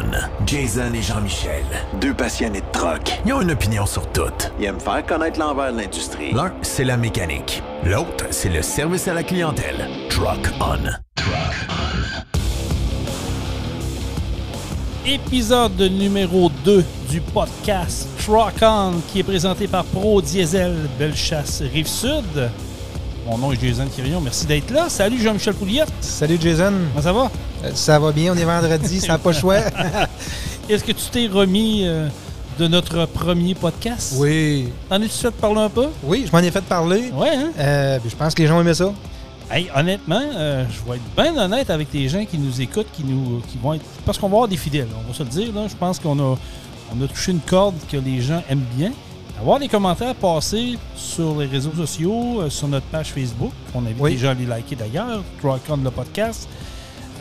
On. Jason et Jean-Michel. Deux passionnés de troc. Ils ont une opinion sur tout. Ils aiment faire connaître l'envers de l'industrie. L'un, c'est la mécanique. L'autre, c'est le service à la clientèle. Truck On. Truck On. Épisode numéro 2 du podcast Truck On qui est présenté par Pro Diesel Bellechasse Rive-Sud. Mon nom est Jason Quirion. Merci d'être là. Salut Jean-Michel Pouliette. Salut Jason. Comment ça va? Euh, ça va bien. On est vendredi. ça n'a pas chouette. Est-ce que tu t'es remis euh, de notre premier podcast? Oui. T'en es-tu fait parler un peu? Oui, je m'en ai fait parler. Ouais, hein? Euh, je pense que les gens aimaient ça. Hey, honnêtement, euh, je vais être bien honnête avec les gens qui nous écoutent, qui nous qui vont être. Parce qu'on va avoir des fidèles, on va se le dire. Là. Je pense qu'on a, on a touché une corde que les gens aiment bien. Avoir des commentaires passés sur les réseaux sociaux, euh, sur notre page Facebook. On invite Oui. les gens à les liker d'ailleurs, Rockon le podcast.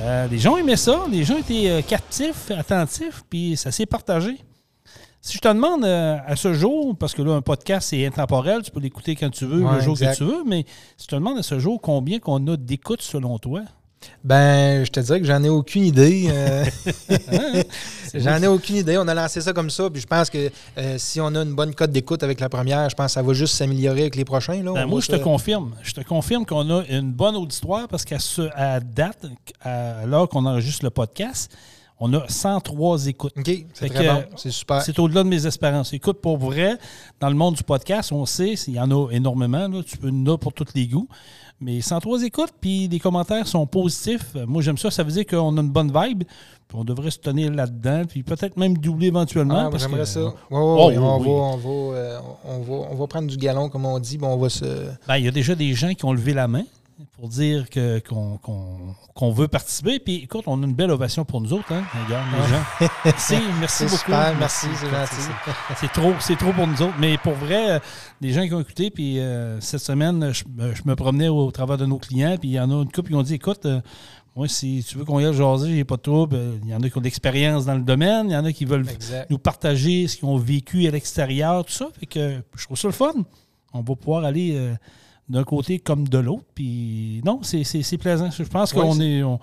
Euh, les gens aimaient ça, les gens étaient euh, captifs, attentifs, puis ça s'est partagé. Si je te demande à ce jour, parce que là, un podcast, c'est intemporel, tu peux l'écouter quand tu veux, le jour exact. que tu veux, mais si je te demande à ce jour combien qu'on a d'écoutes selon toi, Ben, je te dirais que j'en ai aucune idée. euh, Hein? j'en ai aucune idée. On a lancé ça comme ça. Puis je pense que euh, si on a une bonne cote d'écoute avec la première, je pense que ça va juste s'améliorer avec les prochains. Là. Ben, moi, je te confirme. Je te confirme qu'on a une bonne auditoire parce qu'à ce, à date, à l'heure qu'on enregistre le podcast, on a 103 écoutes. OK, c'est que, très bon. C'est super. C'est au-delà de mes espérances. Écoute, pour vrai, dans le monde du podcast, on sait, il y en a énormément. Là, tu peux en avoir pour tous les goûts. Mais 103 écoutes, puis les commentaires sont positifs. Euh, Moi, j'aime ça. Ça veut dire qu'on a une bonne vibe. Puis on devrait se tenir là-dedans. Puis peut-être même doubler éventuellement. Ah, parce J'aimerais que- ça. Ouais, ouais, Oh, ouais, on, oui, va, oui. on, va, euh, on, va, on va prendre du galon, comme on dit. Bon, on va se. Ben, il y a déjà des gens qui ont levé la main pour dire que, qu'on, qu'on- qu'on veut participer. Puis écoute, on a une belle ovation pour nous autres. Hein? Regarde, les gens. Merci, merci C'est beaucoup. super, merci, c'est gentil. trop, c'est trop pour nous autres. Mais pour vrai, euh, les gens qui ont écouté, puis euh, cette semaine, je, me- je me promenais au, travers de nos clients, puis il y en a une couple qui ont dit écoute, euh, moi, si tu veux qu'on y aille jaser, j'ai pas de trouble. Euh, Il y en a qui ont de l'expérience dans le domaine, il y en a qui veulent Exact. nous partager ce qu'ils ont vécu à l'extérieur, tout ça. Fait que je trouve ça le fun. On va pouvoir aller euh, d'un côté comme de l'autre. Puis non, c'est, plaisant. Je pense qu'on est. On,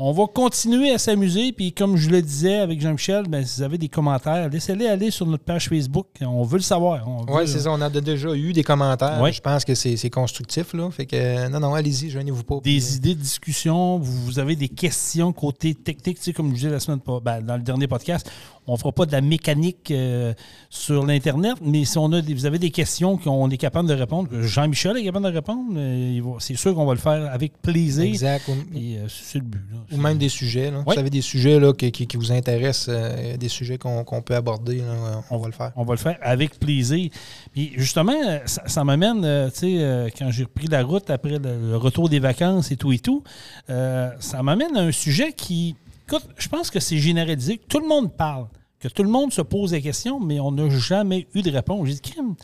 on va continuer à s'amuser. Puis comme je le disais avec Jean-Michel, ben, si vous avez des commentaires, laissez-les aller sur notre page Facebook. On veut le savoir. Oui, c'est ça. On a déjà eu des commentaires. Ouais. Je pense que c'est constructif. Là. Fait que, euh, non, non, allez-y, gênez-vous pas. des Puis, idées de discussion, vous, vous avez des questions côté technique, tu sais, comme je disais la semaine ben, dans le dernier podcast, on ne fera pas de la mécanique euh, sur l'Internet, mais si on a des- vous avez des questions qu'on est capable de répondre, que Jean-Michel est capable de répondre, euh, c'est sûr qu'on va le faire avec plaisir. Exact. Euh, c'est le but. là. ou même des sujets. Là. Vous avez des sujets là, qui, qui- qui vous intéressent, euh, des sujets qu'on peut aborder. là, on va le faire. On va le faire avec plaisir. Puis justement, euh, ça, ça m'amène, euh, tu sais, euh, quand j'ai repris la route après le, retour des vacances et tout et tout, euh, ça m'amène à un sujet qui, écoute, je pense que c'est généralisé, tout le monde parle, que tout le monde se pose des questions, mais on n'a jamais eu de réponse. J'ai dit, crime,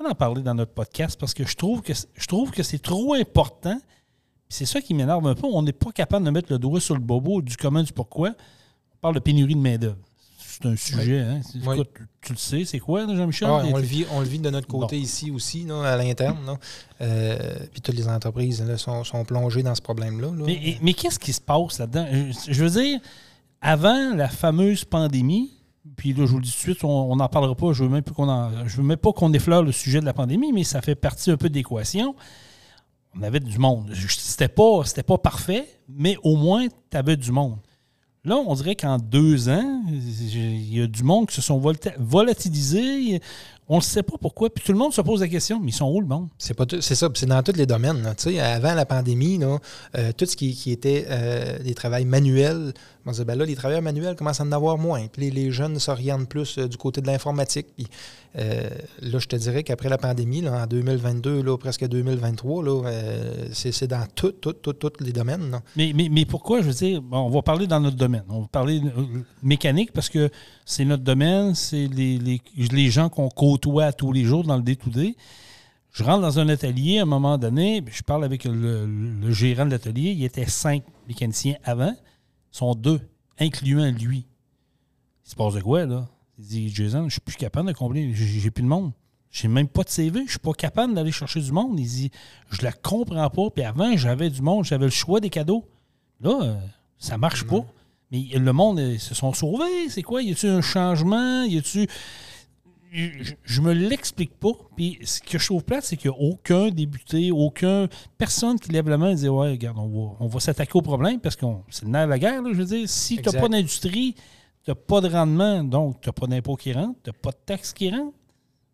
on en parler dans notre podcast parce que je trouve que c'est- je trouve que c'est trop important. C'est ça qui m'énerve un peu. On n'est pas capable de mettre le doigt sur le bobo du comment, du pourquoi. On parle de pénurie de main-d'œuvre. C'est un sujet, hein? Oui. Tu le sais, c'est quoi, Jean-Michel? Ah, on, le vit, on le vit de notre côté Bon. ici aussi, là, à l'interne. Euh, puis toutes les entreprises là, sont, sont plongées dans ce problème-là. là. Mais, qu'est-ce qui se passe là-dedans? Je, je veux dire, avant la fameuse pandémie, puis là, je vous le dis tout de suite, on n'en parlera pas, je je veux même pas qu'on effleure le sujet de la pandémie, mais ça fait partie un peu de l'équation. On avait du monde. C'était pas, pas parfait, mais au moins, tu avais du monde. Là, on dirait qu'en deux ans, il y a du monde qui se sont volatilisés. On ne sait pas pourquoi. Puis tout le monde se pose la question, mais ils sont où le monde? C'est ça, c'est dans tous les domaines. avant la pandémie, euh, tout ce qui, qui était euh, des travails manuels, on disait, ben là, les travailleurs manuels commencent à en avoir moins. Puis les, jeunes s'orientent plus euh, du côté de l'informatique. Euh, là, je te dirais qu'après la pandémie, là, en 2022, là, presque 2023, là, euh, c'est dans tous tout, tout, les domaines. Mais, mais, mais pourquoi, je veux dire, bon, on va parler dans notre domaine. On va parler euh, mécanique parce que c'est notre domaine, c'est les, les, les gens qu'on côtoie tous les jours dans le day-to-day. Je rentre dans un atelier à un moment donné, puis je parle avec le, le gérant de l'atelier. Il y était cinq mécaniciens avant, sont deux, incluant lui. Il se passe de quoi, là? Il dit Jason, je suis plus capable de combler, j'ai plus de monde. J'ai même pas de CV, je suis pas capable d'aller chercher du monde. Il dit Je la comprends pas. Puis avant, j'avais du monde, j'avais le choix des cadeaux. Là, euh, ça marche pas. Mais le monde, ils se sont sauvés. C'est quoi? Y a-tu un changement? Y a-tu. Je, je me l'explique pas. Puis ce que je trouve plate, c'est qu'il n'y a aucun débuté, aucun personne qui lève la main et dit Ouais, regarde, on va, on va s'attaquer au problème parce que c'est le nerf de la guerre. là, je veux dire, si tu n'as pas d'industrie, tu n'as pas de rendement, donc tu n'as pas d'impôt qui rentre, tu n'as pas de taxes qui rentrent,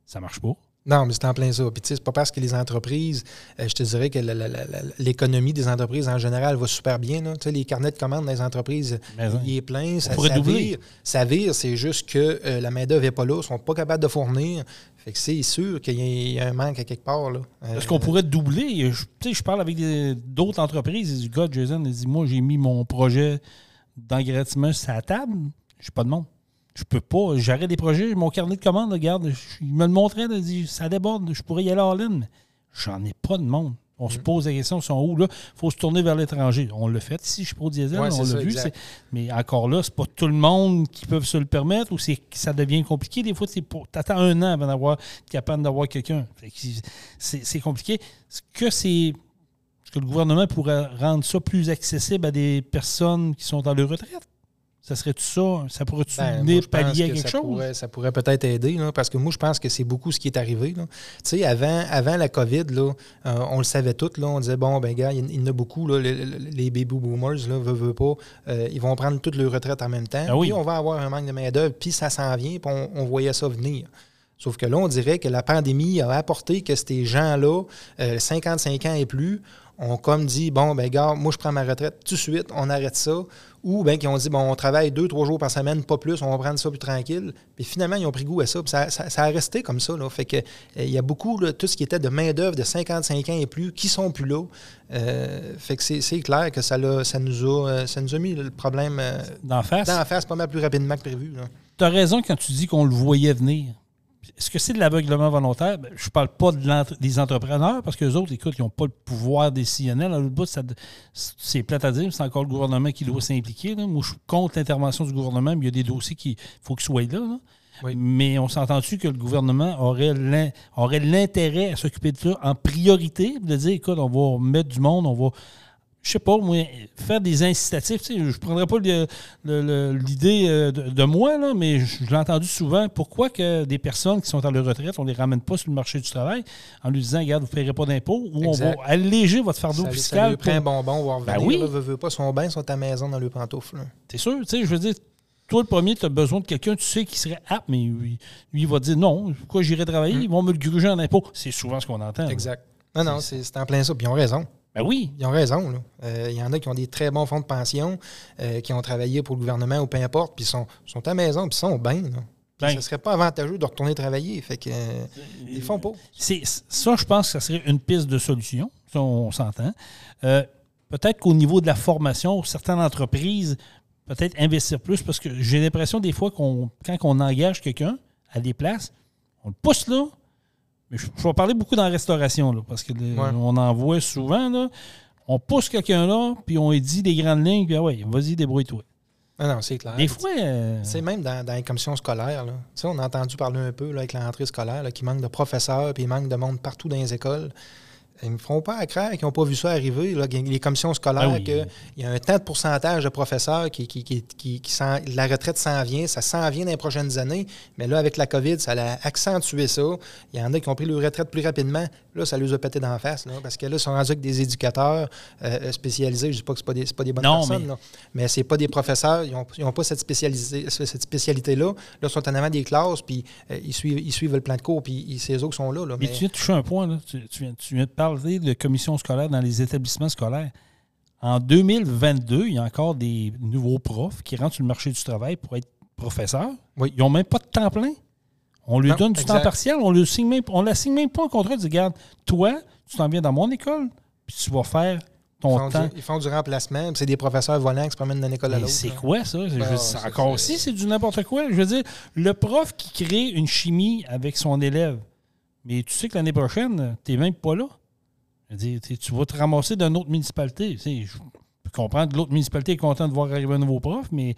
ça marche pas. Non, mais c'est en plein ça. Puis, tu sais, c'est pas parce que les entreprises, euh, je te dirais que l'économie des entreprises en général va super bien. là. Tu sais, les carnets de commandes des entreprises, il est plein. Ça, pourrait ça doubler. vire. Ça vire, c'est juste que euh, la main-d'œuvre n'est pas là, ils sont pas capables de fournir. Fait que c'est sûr qu'il y a- il y, a un manque à quelque part. Là. Euh, Est-ce qu'on pourrait doubler? Je, tu sais, je parle avec d'autres entreprises. Disent, gars, Jason, il dit, moi, j'ai mis mon projet d'engraissement sur la table. J'ai pas de monde. Je peux pas. J'arrête des projets. Mon carnet de commandes, regarde, je- il me le montrait. là, il dit, ça déborde. Je pourrais y aller en ligne. mais J'en ai pas de monde. On se pose la question, ils sont où? Il faut se tourner vers l'étranger. On l'a fait ici, je suis diesel, Ouais, on l'a vu. Mais encore là, c'est pas tout le monde qui peut se le permettre ou c'est ça devient compliqué. Des fois, tu attends un an avant d'avoir capable d'avoir quelqu'un. C'est compliqué. Est-ce que c'est. Est-ce que le gouvernement pourrait rendre ça plus accessible à des personnes qui sont dans leur retraite? Ça serait-tu ça? Ça pourrait-tu Ben, venir pallier à que quelque ça chose? Pourrait, ça pourrait peut-être aider, là, parce que moi, je pense que c'est beaucoup ce qui est arrivé. là. Tu sais, avant, avant la COVID, là, euh, on le savait tout. Là, on disait, bon, ben gars, il y en a beaucoup, là, les, les baby boomers, là, veut, veut pas, euh, ils vont prendre toute leur retraite en même temps. Ah oui. Puis on va avoir un manque de main-d'œuvre, puis ça s'en vient, puis on, on voyait ça venir. Sauf que là, on dirait que la pandémie a apporté que ces gens-là, euh, 55 ans et plus, ont comme dit, bon, ben gars, moi, je prends ma retraite tout de suite, on arrête ça. Ou bien qui ont dit, bon, on travaille deux, trois jours par semaine, pas plus, on va prendre ça plus tranquille. Puis finalement, ils ont pris goût à ça. Puis ça, ça- ça a resté comme ça. Là. Fait que euh, il y a beaucoup, là, tout ce qui était de main-d'œuvre de 55 ans et plus, qui sont plus là. Euh, fait que c'est clair que ça, nous a, euh, ça nous a mis le problème euh, D'en face? la face pas mal plus rapidement que prévu. Tu as raison quand tu dis qu'on le voyait venir. Est-ce que c'est de l'aveuglement volontaire? Ben, je parle pas de des entrepreneurs parce que les autres, écoute, ils n'ont pas le pouvoir décisionnel. À l'autre bout, c'est plate à dire, c'est encore le gouvernement qui doit s'impliquer. Moi, je suis contre l'intervention du gouvernement, mais il y a des dossiers qui faut qu'ils soient là. là. Oui. Mais on s'entend-tu que le gouvernement aurait l'intérêt à s'occuper de ça en priorité, de dire, écoute, on va mettre du monde, on va je sais pas, moi, faire des incitatifs. Tu sais, je ne prendrais pas l'idée euh, de, de moi, là, mais je, je l'ai entendu souvent. Pourquoi que des personnes qui sont à leur retraite, on ne les ramène pas sur le marché du travail en lui disant, regarde, vous ne paierez pas d'impôts ou Exact. on va alléger votre fardeau Ça, ça fiscal. lui prend un pour- bonbon, revenir. Ben oui. là, veut, veut pas, son bain, sont à la maison dans le pantoufle. C'est sûr, tu sais, je veux dire, toi, le premier, tu as besoin de quelqu'un, tu sais, qui serait apte, mais lui, lui, il va dire non, pourquoi j'irai travailler? Ils vont me le gruger en impôts. C'est souvent ce qu'on entend. là. Mm. Exact. Non, non, c'est c'est en plein ça. Puis ils ont raison. Ben oui. Ils ont raison. Euh, Il y en a qui ont des très bons fonds de pension, euh, qui ont travaillé pour le gouvernement ou peu importe, puis ils sont, sont à la maison, puis ils sont bien. Puis Ben. ce serait pas avantageux de retourner travailler. Fait que euh, ils font pas. Ça, je pense que ça serait une piste de solution. Ça, on s'entend. Euh, peut-être qu'au niveau de la formation, certaines entreprises, peut-être investir plus, parce que j'ai l'impression des fois qu'on quand on engage quelqu'un à des places, on le pousse là. Mais je, je vais parler beaucoup dans la restauration, là, parce que le- Ouais. on en voit souvent. Là, on pousse quelqu'un là, puis on lui dit des grandes lignes, puis ah ouais, vas-y, débrouille-toi. Non, non, c'est clair. Des fois, euh, C'est même dans, dans les commissions scolaires. Là. Tu sais, on a entendu parler un peu là, avec l'entrée scolaire, qu'il manque de professeurs, puis il manque de monde partout dans les écoles. Ils ne me feront pas à craindre qu'ils n'ont pas vu ça arriver. Là, les commissions scolaires, Ah oui. qu'il y a un tant de pourcentage de professeurs qui, qui, qui, qui- la retraite s'en vient, ça s'en vient dans les prochaines années. Mais là, avec la COVID, ça a accentué ça. Il y en a qui ont pris leur retraite plus rapidement. Là, ça les a pété d'en face. Là, parce que là, ils sont rendus avec des éducateurs euh, spécialisés. Je ne dis pas que ce pas, des- pas des bonnes Non, personnes, mais- là. mais ce pas des professeurs. Ils n'ont pas cette, spécialisé- cette spécialité-là. Là, ils sont en avant des classes, puis euh, ils, suivent, ils suivent le plan de cours, puis c'est eux qui sont là. là. Mais Mais- tu viens de toucher un point, là. Tu, tu viens, tu viens de parler de commission scolaire dans les établissements scolaires. En 2022, il y a encore des nouveaux profs qui rentrent sur le marché du travail pour être professeurs. Oui. Ils n'ont même pas de temps plein. On lui Non, donne du temps partiel. On ne signe même, on la signe même pas un contrat. Dit, regarde, toi, tu t'en viens dans mon école, puis tu vas faire ton temps. du, ils font du remplacement, puis c'est des professeurs volants qui se promènent d'une école à l'autre. c'est quoi ça? Dire, c'est- encore aussi, c'est du n'importe quoi. Je veux dire, le prof qui crée une chimie avec son élève, mais tu sais que l'année prochaine, tu n'es même pas là. Je veux dire, tu vas te ramasser d'une autre municipalité. Je peux comprendre que l'autre municipalité est contente de voir arriver un nouveau prof, mais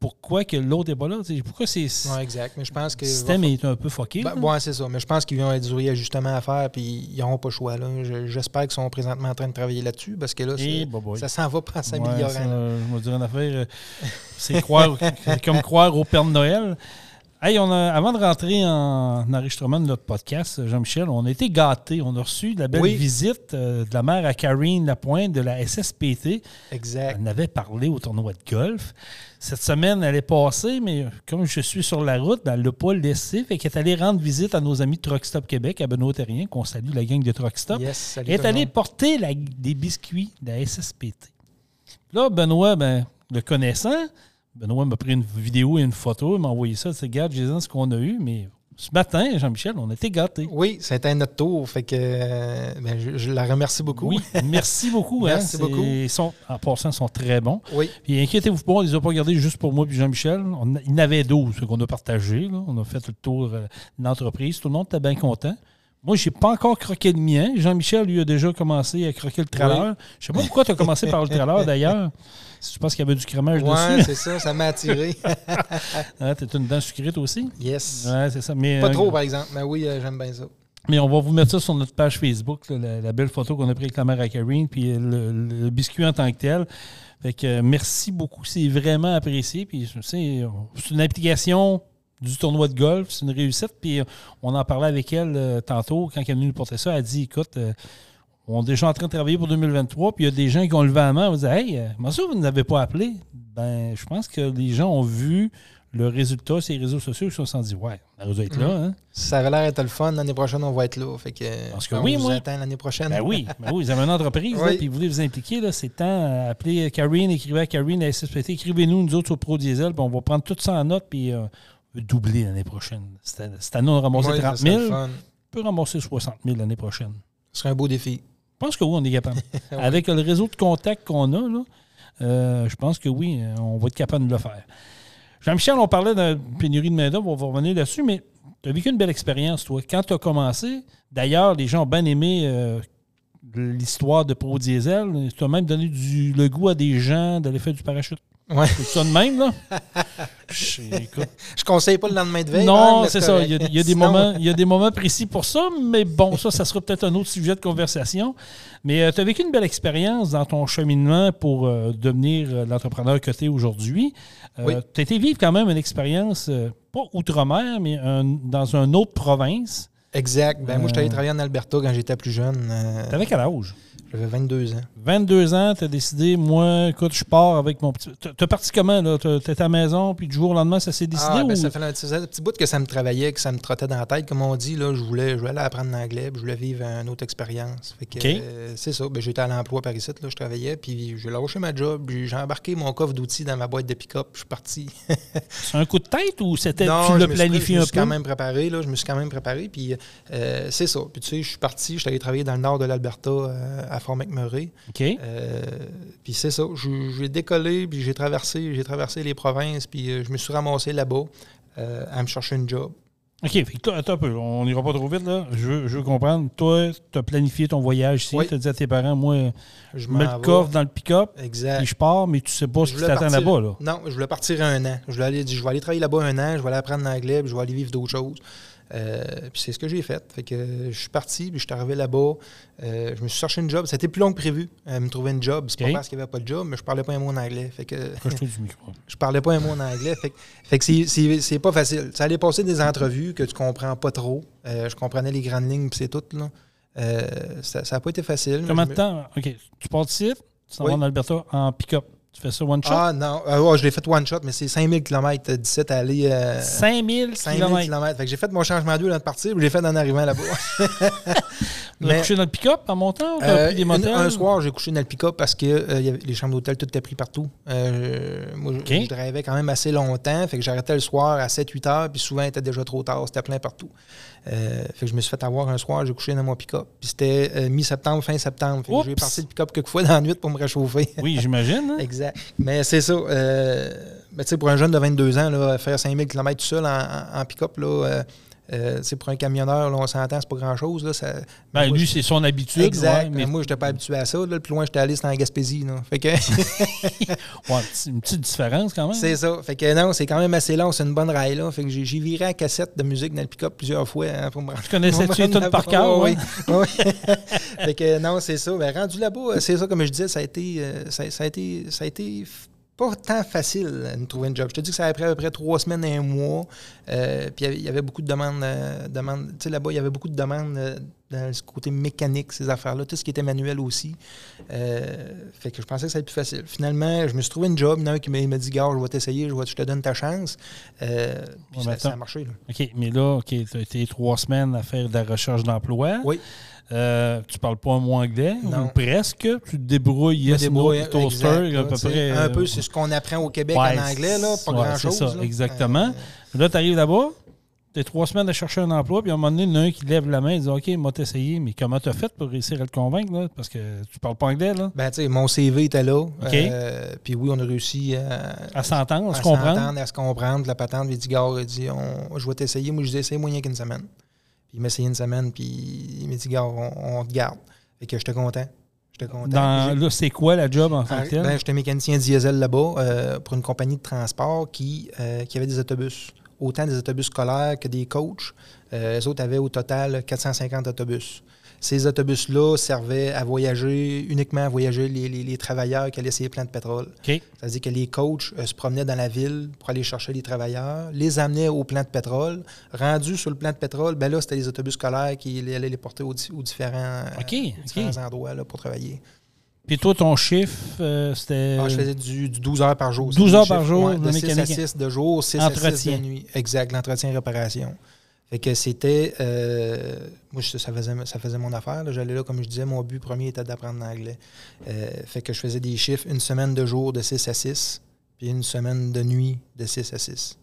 pourquoi que l'autre n'est pas là? Pourquoi c'est, Ouais, exact. Mais je pense que. le système est un peu fucké. Ben, ouais, c'est ça. Mais je pense qu'ils vont être du réajustement à faire, puis ils n'auront pas le choix. J'espère qu'ils sont présentement en train de travailler là-dessus, parce que là, Eh, bah, ça s'en va pas Ouais, s'améliorant. là. je vais dire une affaire. euh, C'est croire, c'est comme croire au Père Noël. Hey, on a, avant de rentrer en enregistrement de notre podcast, Jean-Michel, on a été gâtés. On a reçu la belle Oui. visite euh, de la mère à Karine Lapointe de la SSPT. Exact. Elle en avait parlé au tournoi de golf. Cette semaine, elle est passée, mais comme je suis sur la route, ben, elle ne l'a pas laissé. Fait qu'elle est allée rendre visite à nos amis de Truck Stop Québec, à Benoît Terrien, qu'on salue, la gang de Truck Stop. Yes, salut Elle est allée porter la- des biscuits de la SSPT. Là, Benoît, ben, le connaissant, Benoît m'a pris une vidéo et une photo, il m'a envoyé ça. C'est regarde, Jason, ce qu'on a eu. Mais ce matin, Jean-Michel, on était gâtés. Oui, c'était notre tour. Fait que euh, ben, je, je la remercie beaucoup. Oui, merci beaucoup. hein. Merci beaucoup. ils sont- en passant, ils sont très bons. Oui. Puis inquiétez-vous pas, on les a pas gardés juste pour moi et Jean-Michel. Il y en avait 12 qu'on a partagé. là. On a fait le tour euh, de l'entreprise. Tout le monde était bien content. Moi, j'ai pas encore croqué le mien. Jean-Michel, lui, a déjà commencé à croquer le trailer. Je sais pas pourquoi tu as commencé par le trailer, d'ailleurs. Je pense qu'il y avait du crémage Ouais, dessus. c'est ça, ça m'a attiré. Hein, T'es une dent sucrée, toi aussi? yes. Ouais, c'est ça. Mais, Pas euh, trop, par exemple. Mais oui, euh, j'aime bien ça. Mais on va vous mettre ça sur notre page Facebook, là, la, la belle photo qu'on a prise avec la mère à Karine, puis euh, le, le biscuit en tant que tel. Fait que euh, merci beaucoup, c'est vraiment apprécié. Puis c'est une application du tournoi de golf, c'est une réussite. Puis on en parlait avec elle euh, tantôt quand elle est venue nous porter ça. Elle a dit, écoute, euh, on est déjà en train de travailler pour 2023, puis il y a des gens qui ont levé la main, on dit, hey, euh, comment ça vous ne l'avez pas appelé? Ben, je pense que les gens ont vu le résultat sur les réseaux sociaux, ils se sont dit, ouais, on dû être là, hein? Ça avait l'air d'être le fun. L'année prochaine, on va être là. Fait que, Parce que on oui, vous moi. attend l'année prochaine. Ben oui, ben oui, vous avez une entreprise, là, Oui. puis vous voulez vous impliquer, là, c'est temps. Appelez Karine, écrivez à Karine, à SSPT, écrivez-nous, nous autres, sur Pro Diesel, puis on va prendre tout ça en note, puis euh, doubler l'année prochaine. Cette année, on a ramassé Oui, ça 30 serait 000, le on peut ramasser 60 000 l'année prochaine. Ce serait un beau défi. Je pense que oui, on est capable. Avec le réseau de contacts qu'on a, là, euh, je pense que oui, euh, on va être capable de le faire. Jean-Michel, on parlait de pénurie de main-d'œuvre, on va revenir là-dessus, mais tu as vécu une belle expérience, toi. Quand tu as commencé, d'ailleurs, les gens ont bien aimé euh, l'histoire de Pro Diesel. Tu as même donné du, le goût à des gens d'aller faire du parachute. Ouais. Ça de même, là? Je- conseille pas le lendemain de veille. hein, non, mais c'est ça. Il y, a, il y a des Sinon, moments, il y a des moments précis pour ça, mais bon, ça, ça sera peut-être un autre sujet de conversation. Mais tu as vécu une belle expérience dans ton cheminement pour euh, devenir euh, l'entrepreneur que tu es aujourd'hui. Oui. Tu as été vivre quand même une expérience, euh, pas outre-mer, mais un- dans une autre province. Exact. Ben, Moi, je suis allé Euh. travailler en Alberta quand j'étais plus jeune. euh, Tu avais quel âge? J'avais 22 ans. 22 ans, tu as décidé, moi, écoute, je pars avec mon petit. Tu parti comment, là? Tu étais à la maison, puis du jour au lendemain, ça s'est décidé? Ah, ben, ça fait un petit, un petit bout que ça me travaillait, que ça me trottait dans la tête. Comme on dit, là, je, voulais, je voulais aller apprendre l'anglais, puis je voulais vivre une autre expérience. Fait que, OK. euh, c'est ça. Ben, j'étais à l'emploi par ici, là, je travaillais, puis j'ai lâché ma job, puis j'ai embarqué mon coffre d'outils dans ma boîte de pick-up, puis je suis parti. C'est un coup de tête ou c'était tu l'as me suis pré- planifié je me un suis peu? quand même préparé, là, je me suis quand même préparé, puis euh, c'est ça. Puis tu sais, je suis parti, je suis allé travailler dans le nord de l'Alberta, euh, à Fort McMurray. OK. Euh, puis c'est ça, Je- j'ai décollé, puis j'ai traversé, j'ai traversé les provinces, puis euh, je me suis ramassé là-bas euh, à me chercher une job. OK, toi, attends un peu, on n'ira pas trop vite, là. Je veux, je veux comprendre. Toi, tu as planifié ton voyage ici. Oui. Tu as dit à tes parents, moi, Je mets le coffre dans le pick-up, Exact. puis je pars, mais tu sais pas ce Je qui voulais t'attend là-bas, là. Non, je voulais partir un an. Je voulais aller, je vais aller travailler là-bas un an, je vais aller apprendre l'anglais, puis je vais aller vivre d'autres choses. Euh, puis c'est ce que j'ai fait. Fait que euh, je suis parti, puis je suis arrivé là-bas. Euh, je me suis cherché une job. C'était plus long que prévu. euh, me trouver une job. C'est OK. pas parce qu'il n'y avait pas de job, mais je parlais pas un mot en anglais. Fait que Approche-toi du micro? je parlais pas un mot en anglais. Fait, que- fait que c'est- pas facile. Ça allait passer des entrevues que tu comprends pas trop. Je comprenais les grandes lignes, puis c'est tout. Là. Ça n'a pas été facile. je de temps? OK, tu pars d'ici, tu t'en Oui. vas en Alberta en pick-up. Tu fais ça one shot? Ah non, Euh, ouais, je l'ai fait one shot, mais c'est 5000 km d'ici à aller. euh, 5000 5000 km. km. Fait que j'ai fait mon changement d'huile avant de partir, puis je l'ai fait en arrivant là-bas. Tu as Mais- couché dans le pick-up en montant ou Euh, pris des motels? un soir, j'ai couché dans le pick-up parce que euh, il y avait- les chambres d'hôtel, tout était pris partout. Euh, moi, je- drivais quand même assez longtemps. Fait que j'arrêtais le soir à 7-8 heures, puis souvent, il était déjà trop tard. C'était plein partout. Euh, fait que je me suis fait avoir un soir, j'ai couché dans mon pick-up. Puis c'était euh, mi-septembre, fin septembre. Fait que j'ai parti le pick-up quelques fois dans la nuit pour me réchauffer. Oui, j'imagine. hein? Exact. Mais c'est ça. euh, ben, tu sais, pour un jeune de 22 ans, là, faire 5000 km tout seul en, en- en pick-up, là, euh, c'est pour un camionneur, là, on s'entend, c'est pas grand-chose. Là, ça, Ben, moi, lui, je- c'est son habitude. Exact. ouais, mais moi, je n'étais pas habitué à ça. Là. Le plus loin, j'étais allé, c'était en Gaspésie. Là. Fait que ouais, une petite différence quand même. c'est ça. Fait que non, c'est quand même assez long. C'est une bonne raille. Là. Fait que j'ai j'ai viré à cassette de musique dans le pick-up plusieurs fois hein, pour me. Tu connaissais-tu tout par cœur? Oui. oui. fait que non, c'est ça. Ben, rendu là-bas, c'est ça, comme je disais, ça a été, euh, ça, ça a été, ça a été pas tant facile euh, de trouver un job. Je te dis que ça a pris à peu près trois semaines, un mois. Euh, puis il y avait- beaucoup de demandes. euh, demandes tu sais, là-bas, il y avait beaucoup de demandes euh, dans ce côté mécanique, ces affaires-là. Tout ce qui était manuel aussi. Fait que je pensais que ça allait être plus facile. Finalement, je me suis trouvé un job. Il y en a un qui m'a dit Gars, je vais t'essayer, je, vais- je te donne ta chance. Puis Ouais, ça, a marché. là. OK, mais là, OK, tu as été trois semaines à faire de la recherche d'emploi. Oui. Euh, tu parles pas un mot anglais, Non. ou presque. Tu te débrouilles, yes, no, toaster, exact, à peu près. Un euh, peu, c'est ce qu'on apprend au Québec Ouais, en anglais, là, pas ouais, grand-chose. c'est ça, là. exactement. Euh, Là, tu arrives là-bas, tu es trois semaines à chercher un emploi, puis à un moment donné, il y en a un qui lève la main et dit OK, moi, t'essayer, mais comment tu as fait pour réussir à le convaincre, là? Parce que tu parles pas anglais, là. ben, tu sais, mon CV était là. Euh, puis oui, on a réussi à, À s'entendre, à à se comprendre. à se comprendre. La patente, il dit, gars, il dit, on- je vais t'essayer. Moi, je dis, essaye moyen qu'une semaine. Puis il m'a essayé une semaine, puis il m'a dit, gars, on, on te garde. Fait que j'étais content. J'étais content. Dans, là, c'est quoi la job en tant Ah, ben, j'étais mécanicien diesel là-bas euh, pour une compagnie de transport qui, euh, qui avait des autobus. Autant des autobus scolaires que des coachs. Euh, les autres avaient au total 450 autobus. Ces autobus-là servaient à voyager, uniquement à voyager les, les- les travailleurs qui allaient sur les plants de pétrole. C'est-à-dire que les coachs euh, se promenaient dans la ville pour aller chercher les travailleurs, les amenaient au plant de pétrole. Rendus sur le plant de pétrole, ben là, c'était les autobus scolaires qui allaient les porter aux, di- aux différents, euh, aux différents endroits là, pour travailler. Puis toi, ton chiffre, euh, c'était. Ah, je faisais du, du 12 heures par jour. 12 C'est heures par jour, ouais, de de 6 à mécanique. 6 de jour, 6 à 6 Entretien. de nuit. Exact, l'entretien et réparation. Fait que c'était. euh, moi, ça faisait, ça faisait mon affaire. J'allais là, comme je disais, mon but premier était d'apprendre l'anglais. Euh, fait que je faisais des chiffres, une semaine de jour de 6 à 6, puis une semaine de nuit de 6 à 6.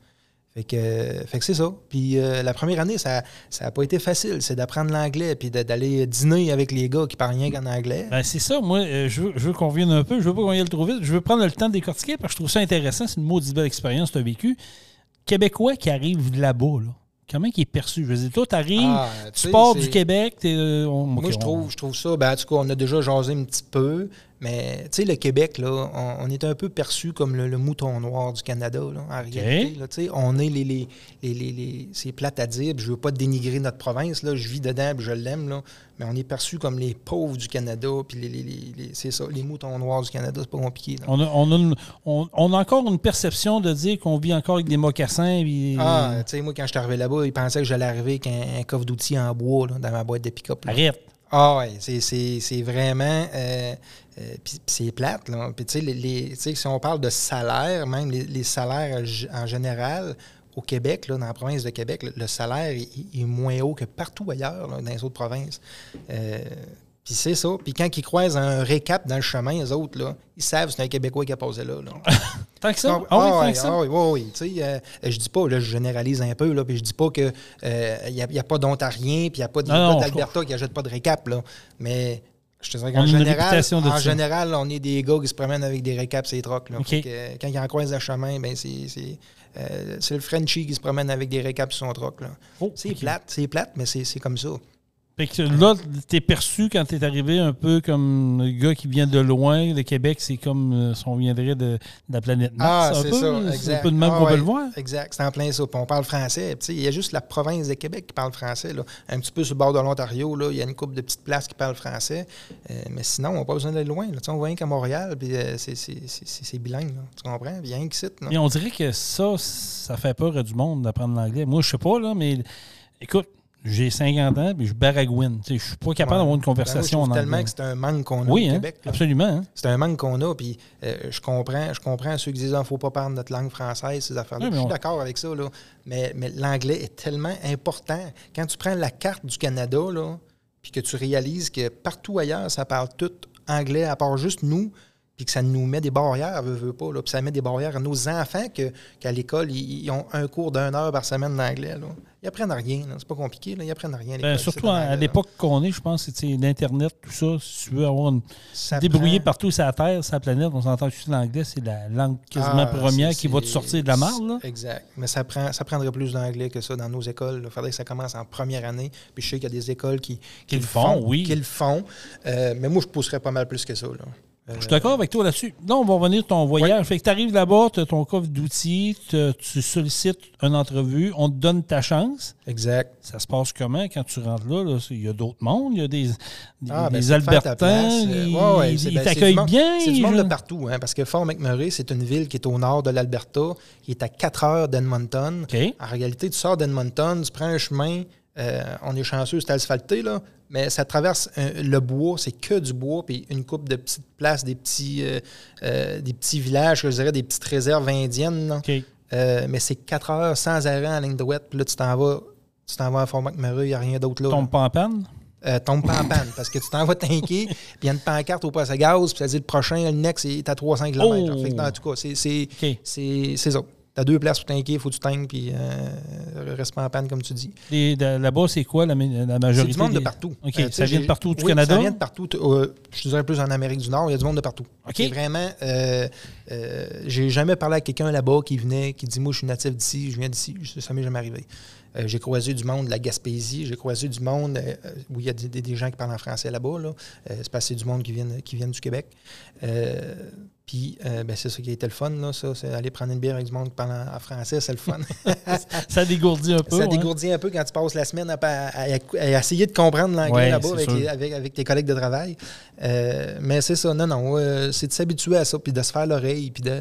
Fait que, fait que c'est ça. Puis euh, la première année, ça n'a pas été facile. C'est d'apprendre l'anglais, puis d'aller dîner avec les gars qui parlent rien qu'en anglais. Ben, c'est ça, moi, je veux, je qu'on revienne un peu. Je veux pas qu'on y aille trop vite. Je veux prendre le temps de décortiquer parce que je trouve ça intéressant. C'est une maudite belle expérience que tu as vécue. Québécois qui arrive là-bas, là, comment il est perçu? Je veux dire, toi, tu arrives, Ah, tu pars du Québec, t'es, euh, on- Moi, je on- trouve, je trouve ça. Ben, en tout cas, on a déjà jasé un petit peu, mais tu sais, le Québec, là, on, on est un peu perçu comme le, le mouton noir du Canada, là, en réalité. là, on est les. les, les, les- c'est plate à dire, je veux pas dénigrer notre province, là, je vis dedans, je l'aime, mais on est perçu comme les pauvres du Canada, puis les, les- les- les- c'est ça, les moutons noirs du Canada, c'est pas compliqué. On a, on, a une- on- a encore une perception de dire qu'on vit encore avec des mocassins. puis- Ah, tu sais, moi, quand je suis arrivé là-bas, ils pensaient que j'allais arriver avec un, un coffre d'outils en bois dans ma boîte de pick-up. Arrête. Ah c'est, c'est vraiment... euh, euh, puis, c'est plate, là. Puis tu sais, les, les- si on parle de salaire, même les, les salaires en général, au Québec, là, dans la province de Québec, le, le salaire est, est moins haut que partout ailleurs, là, dans les autres provinces. Euh, puis c'est ça. Puis quand ils croisent un récap dans le chemin, les autres, là, ils savent que c'est un Québécois qui a passé là. là. Tant que ça? Ah, Ah oui, ah oui, oui, oui. Tu sais, euh, je dis pas, là, je généralise un peu, là, puis je dis pas qu'il n'y a, y a pas d'Ontarien, puis il n'y a pas d'Alberta qui n'achètent pas de récap, là. Mais je te dirais qu'en général, en ça. général, on est des gars qui se promènent avec des récaps ces trocs. Là. OK. Fait que, euh, quand ils en croisent à chemin, ben c'est, c'est, euh, c'est le Frenchie qui se promène avec des récaps sur son troc. Oh, C'est ok. plate, c'est plate, mais c'est, c'est comme ça. Fait que là, t'es perçu quand t'es arrivé un peu comme le gars qui vient de loin. Le Québec, c'est comme euh, si on viendrait de, de la planète Mars. Ah, c'est C'est un peu de même Ah qu'on ouais, peut le voir. Exact, c'est en plein ça. Puis on parle français. Il y a juste la province de Québec qui parle français. Là. Un petit peu sur le bord de l'Ontario, il y a une couple de petites places qui parlent français. Euh, mais sinon, on n'a pas besoin d'aller loin. Là. On voit rien qu'à Montréal, puis euh, c'est, bilingue. là. Tu comprends? Il y a rien qui cite. Et on dirait que ça, ça fait peur à du monde d'apprendre l'anglais. Moi, je sais pas, là, mais écoute, j'ai 50 ans, puis je baragouine. Je suis pas capable Ouais. d'avoir une Ben, je conversation trouve en tellement anglais. que c'est un manque qu'on a Oui, au hein, Québec. là. absolument. hein. C'est un manque qu'on a, puis euh, je comprends je comprends ceux qui disent qu'il ne faut pas parler notre langue française, ces affaires-là. Oui, je suis on- d'accord avec ça, là. Mais, mais l'anglais est tellement important. Quand tu prends la carte du Canada, là, puis que tu réalises que partout ailleurs, ça parle tout anglais, à part juste nous, puis que ça nous met des barrières, veut, veut pas, là, puis ça met des barrières à nos enfants que, qu'à l'école, ils, ils ont un cours d'une heure par semaine d'anglais. Là. Ils apprennent rien, là. c'est pas compliqué, là. ils apprennent rien. à Ben, surtout à, l'époque qu'on est, je pense, sais, l'Internet, tout ça. Si tu veux avoir une. Ça débrouiller prend- partout sur la Terre, sur la planète, on s'entend que l'anglais, c'est la langue quasiment Ah, première c'est- qui va te sortir de la marde. Exact. Mais ça, prend, ça prendrait plus d'anglais que ça dans nos écoles. Il faudrait que ça commence en première année. Puis je sais qu'il y a des écoles qui, Qui le font, oui. Qui le font. Euh, mais moi, je pousserais pas mal plus que ça. Là. Euh, Je suis d'accord avec toi là-dessus. Là, on va revenir ton voyage. Fait que tu arrives là-bas, tu as ton coffre d'outils, tu sollicites une entrevue, on te donne ta chance. Exact. Ça se passe comment quand tu rentres là? Il y a d'autres mondes, il y a des, des, Ah, ben, des Albertains. Euh, ils, ouais, ouais, ben, t'accueillent bien. C'est du monde je- de partout, hein, parce que Fort McMurray, c'est une ville qui est au nord de l'Alberta, qui est à 4 heures d'Edmonton. En réalité, tu sors d'Edmonton, tu prends un chemin, euh, on est chanceux, c'est asphalté, là, mais ça traverse euh, le bois, c'est que du bois, puis une coupe de petites places, des petits, euh, euh, des petits villages, je dirais des petites réserves indiennes. mais c'est 4 heures sans arrêt en ligne droite, puis là, tu t'en vas. Tu t'en vas à Fort McMurray, il n'y a rien d'autre là. Tombe pas en panne? Tombe pas en panne parce que tu t'en vas tanker, puis il y a une pancarte au poste à gaz, puis ça dit le prochain, le next, est à 300 km. Oh! En tout cas, c'est ça. Tu as deux places pour tanker, il faut que tu tanques, puis euh, reste pas en panne, comme tu dis. Là-bas, c'est quoi la, ma- la C'est majorité? du monde de partout. Euh, ça vient de partout du oui, Canada? Ça vient de partout. euh, je te dirais plus en Amérique du Nord, il y a du monde de partout. OK. C'est vraiment. Euh, J'ai jamais parlé à quelqu'un là-bas qui venait, qui dit Moi, je suis natif d'ici, je viens d'ici. Ça m'est jamais arrivé. J'ai croisé du monde de la Gaspésie, j'ai croisé du monde où il y a des, gens qui parlent en français là-bas. Là. C'est c'est du monde qui vient, qui viennent du Québec. Puis, euh, ben, c'est ça qui a été le fun, là, ça. C'est aller prendre une bière avec du monde qui parle en, français, c'est le fun. Ça dégourdit un peu. Ça dégourdit un peu quand tu passes la semaine à, à- à- à essayer de comprendre l'anglais Ouais, là-bas avec, sûr. les- avec, avec tes collègues de travail. Euh, mais c'est ça, non, non, euh, c'est de s'habituer à ça, puis de se faire l'oreille, puis de,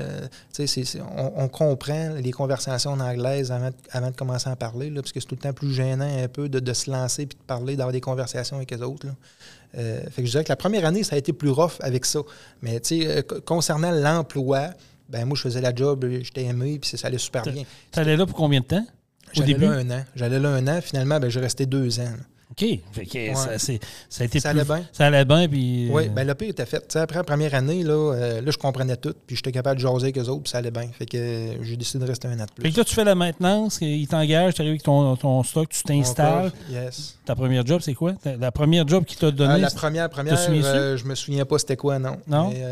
on, on comprend les conversations en anglaise avant, de- avant de commencer à en parler, là, parce que c'est tout le temps plus gênant un peu de, de se lancer puis de parler, d'avoir des conversations avec les autres. là. Euh, fait que je dirais que la première année, ça a été plus rough avec ça. Mais tu sais, euh, co- concernant l'emploi, ben moi, je faisais la job, j'étais aimé, puis ça allait super bien. T'allais là pour combien de temps? J'allais là un an. J'allais là un an. Finalement, ben, j'ai resté deux ans. là. OK. Fait que ça, c'est- ça a été Ça plus- allait bien. Ça allait bien, puis... Oui, euh, ben le pire était fait. Après la première année, là, euh, là, je comprenais tout, puis j'étais capable de jaser avec eux autres, puis ça allait bien. Fait que euh, j'ai décidé de rester un an de Fait plus. que là, tu fais la maintenance, ils t'engagent, tu arrives avec ton, ton stock, tu t'installes. Yes. Ta première job, c'est quoi? La première job qu'il t'a donnée, la première, première, je me souviens pas c'était quoi, non. Non? Mais,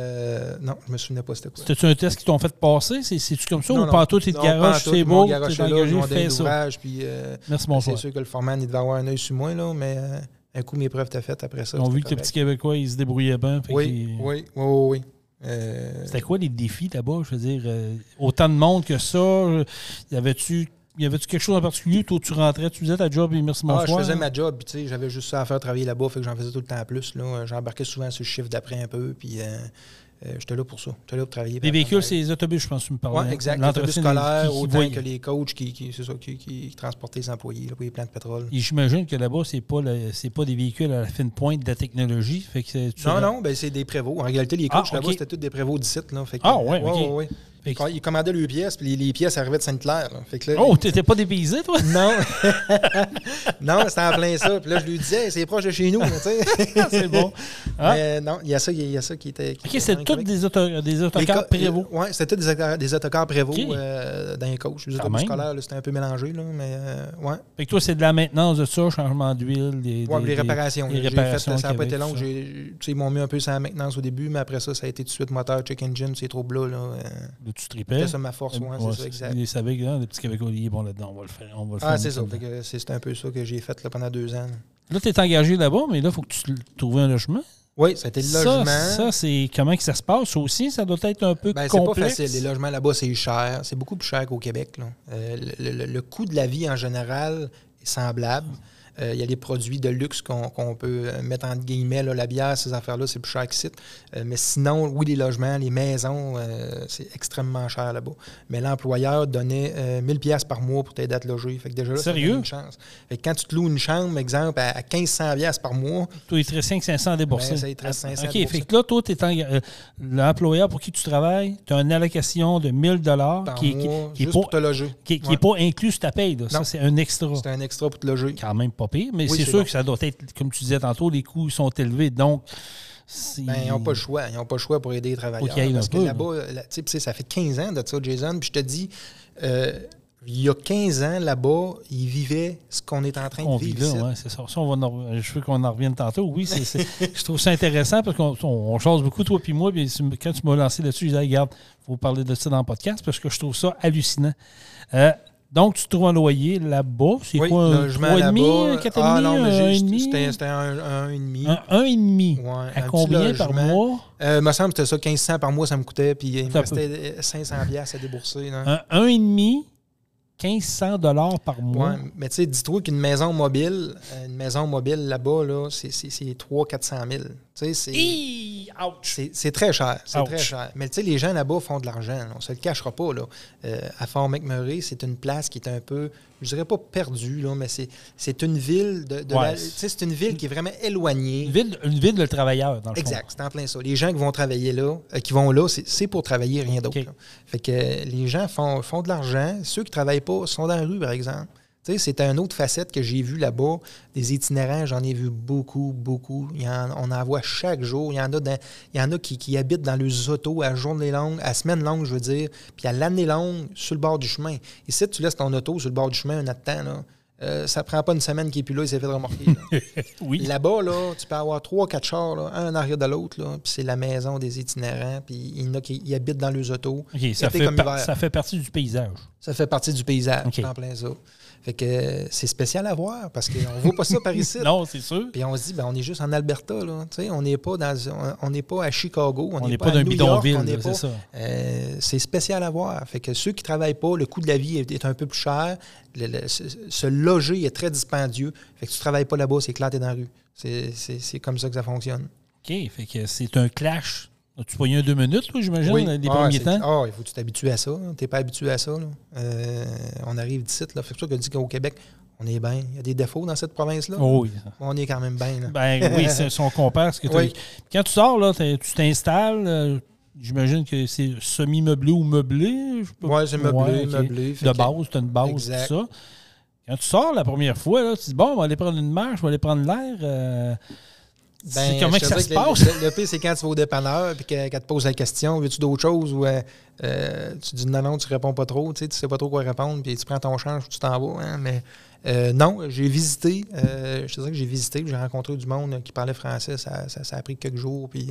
non, je me souvenais pas c'était quoi. c'était-tu un test qu'ils t'ont fait passer? C'est- C'est-tu comme ça? Non, ou non. pas tout, t'es de garage, c'est mon beau, t'es engagé, fais donné ça. puis Merci, c'est bonsoir. sûr que le foreman, il devait avoir un œil sur moi, là, mais euh, un coup, mes preuves étaient faites après ça. Ont vu que les petits. Québécois, ils se débrouillaient bien. Oui, oui, oui, oui, oui. Euh, C'était quoi les défis là-bas? Je veux dire, euh, autant de monde que ça. Y avait-tu y avait-tu quelque chose en particulier? Toi, tu rentrais, tu faisais ta job et merci, Ah, bonsoir. je faisais ma job, tu sais, j'avais juste ça à faire travailler là-bas, fait que j'en faisais tout le temps plus. J'embarquais souvent sur le chiffre d'après un peu, puis euh, euh, j'étais là pour ça. J'étais là pour travailler. Les véhicules, c'est les autobus, je pense que tu me parlais. Ouais, hein? exact. L'entretien L'autobus des- scolaire, qui- autant que les coachs qui, qui, ça, qui, transportaient les employés là, pour les plans de pétrole. Et j'imagine que là-bas, c'est pas le- c'est pas des véhicules à la fine pointe de la technologie. Fait que Non, non, ben c'est des prévôts. En réalité, les coachs Ah, là-bas, ok. c'était tous des prévôts d'ici. Ah, ouais, ouais, ouais, ouais. Fait que- Ils commandaient leurs pièces, puis les, les pièces arrivaient de Sainte-Claire. Oh, t'étais pas dépaysé, toi? Non. non, c'était en plein ça. Puis là, je lui disais, c'est proche de chez nous. c'est bon. Ah. Mais non, il y a ça, il y a ça qui était. qui OK, était c'est vraiment tous des, auto, des autocars Prévost. Oui, c'était tous des, autocars- des autocars euh, dans les coachs. Les autobus scolaires, c'était un peu mélangé, là, mais euh, ouais. Fait que toi, c'est de la maintenance de ça, changement d'huile, des, Ouais, des- les réparations. les réparations fait, ça n'a pas été long. Ils m'ont mis un peu sur la maintenance au début, mais après ça, ça a été tout de suite moteur, check engine, ces troubles-là. Là, euh, Là, tu tripais. C'était ça ma force, Ouais, c'est ça, exact. Ils savaient que hein, les petits Québécois, ils bon là-dedans, on va le faire. On va le Ah, c'est ça. C'est un peu ça que j'ai fait là, pendant deux ans. Là, tu es engagé là-bas, mais là, il faut que tu trouves un logement. Oui, c'était le logement. ça c'est comment que ça se passe aussi? Ça doit être un peu Ben, c'est pas facile. Les logements là-bas, c'est cher. C'est beaucoup plus cher qu'au Québec. là. Euh, le, le- le coût de la vie en général est semblable. Il y a des produits de luxe qu'on peut euh, mettre entre guillemets. là, la bière, ces affaires-là, c'est plus cher qu'ici. Euh, mais sinon, oui, les logements, les maisons, euh, c'est extrêmement cher là-bas. Mais l'employeur donnait euh, 1000 pièces par mois pour t'aider à te loger. Fait que déjà, là, Sérieux? une chance. Fait que quand tu te loues une chambre, exemple, à, à 1500 pièces par mois, Toi, il te reste 500 à débourser. Ben, ça, il te reste 500 à OK, débourser. fait que là, toi, tu l'employeur pour qui tu travailles, tu as une allocation de 1000 par qui, qui, qui est pour te loger. qui, qui Ouais. est pas inclus sur ta paye. là. Ça, c'est un extra. C'est un extra pour te loger. Quand même pas pire, mais Oui, c'est sûr bon. que ça doit être, comme tu disais tantôt, les coûts sont élevés. Donc, Ben, ils n'ont pas le choix. Ils n'ont pas le choix pour aider les travailleurs. parce que là-bas, là, ça fait 15 ans de ça, Jason. Puis je te dis, euh, il y a 15 ans, là-bas, ils vivaient ce qu'on est en train on de vit vivre. là, ici. ouais, c'est ça. Ça, on va en- je veux qu'on en revienne tantôt. Oui, je trouve ça intéressant parce qu'on on, on change beaucoup, toi puis moi. Puis quand tu m'as lancé là-dessus, je disais, regarde, il faut parler de ça dans le podcast parce que je trouve ça hallucinant. Euh, donc, tu trouves un loyer là-bas. C'est Oui, quoi, un logement 3,5, là-bas. un 4,5, Ah non, mais un j'ai- 1,5? c'était c'était un, un, et demi. Un 1,5. Ouais, À un combien par mois? Euh, me semble que c'était ça, 1500 par mois, ça me coûtait. Puis il me restait euh, 500 pièces à débourser. là. Un 1,5, 1500 dollars par mois. Ouais, mais tu sais, dis-toi qu'une maison mobile, euh, une maison mobile là-bas, là, c'est 300-400 000. Tu sais, c'est. Ouch! C'est très cher. C'est très cher. Mais tu sais, les gens là-bas font de l'argent. On se le cachera pas. Là. Euh, à Fort McMurray, c'est une place qui est un peu, je dirais pas perdue, là, mais c'est une ville de. de Ouais, la- tu sais, c'est une ville qui est vraiment éloignée. Une ville, une ville de travailleurs, dans le fond. Exact, c'est en plein ça. Les gens qui vont travailler là, euh, qui vont là, c'est pour travailler, rien d'autre. Fait que euh, les gens font, font de l'argent. Ceux qui travaillent pas sont dans la rue, par exemple. C'est une autre facette que j'ai vue là-bas. Des itinérants, j'en ai vu beaucoup, beaucoup. Il y en- on en voit chaque jour. Il y en a, dans- il y en a qui, qui habitent dans les autos à journée longue, à semaine longue, je veux dire, puis à l'année longue, sur le bord du chemin. Et si tu laisses ton auto sur le bord du chemin un autre temps, là, euh, ça prend pas une semaine qu'il est plus là, il s'est fait remorquer. là. Oui. Là-bas, là, tu peux avoir trois, quatre chars, là, un en arrière de l'autre, puis c'est la maison des itinérants, puis il y en a qui habitent dans les autos. Ça, fait comme par- hiver. ça fait partie du paysage. Ça fait partie du paysage, en plein ça. Fait que c'est spécial à voir, parce qu'on ne voit pas ça par ici. non, c'est sûr. Puis on se dit, ben, on est juste en Alberta, là. Tu sais, on n'est pas dans, on- n'est pas à Chicago, on n'est pas, New York, bidonville, c'est ça. euh, c'est spécial à voir. Fait que ceux qui ne travaillent pas, le coût de la vie est, est un peu plus cher. Le- le- se, se loger est très dispendieux. Fait que tu ne travailles pas là-bas, c'est éclaté dans la rue. C'est comme ça que ça fonctionne. OK, fait que c'est un clash. As-tu pogné un deux minutes, j'imagine, les Ah, premiers temps? Ah, il faut que tu t'habitues à ça. Tu n'es pas habitué à ça. là. Euh, on arrive d'ici. là. Fait que c'est pour ça que je dis qu'au Québec, on est bien. Il y a des défauts dans cette province-là? Oh oui. On est quand même bien. Ben oui, c'est- si on compare ce que Oui. Quand tu sors, là, tu t'installes, euh, j'imagine que c'est semi-meublé ou meublé. Ouais, c'est meublé, Ouais, meublé. De base, tu as une base, Exact. tout ça. Quand tu sors la première fois, là, tu dis bon, on va aller prendre une marche, on va aller prendre l'air. euh, Ben, comment que ça se que passe? Le, le- le pire, c'est quand tu vas au dépanneur et qu'elle te pose la question veux-tu d'autres choses ou euh, euh, tu dis non, non, tu réponds pas trop, tu sais, tu sais pas trop quoi répondre, puis tu prends ton change, tu t'en vas. hein, mais euh, non, j'ai visité, euh, je te dirais que j'ai visité, j'ai rencontré du monde qui parlait français, ça, ça, ça a pris quelques jours, puis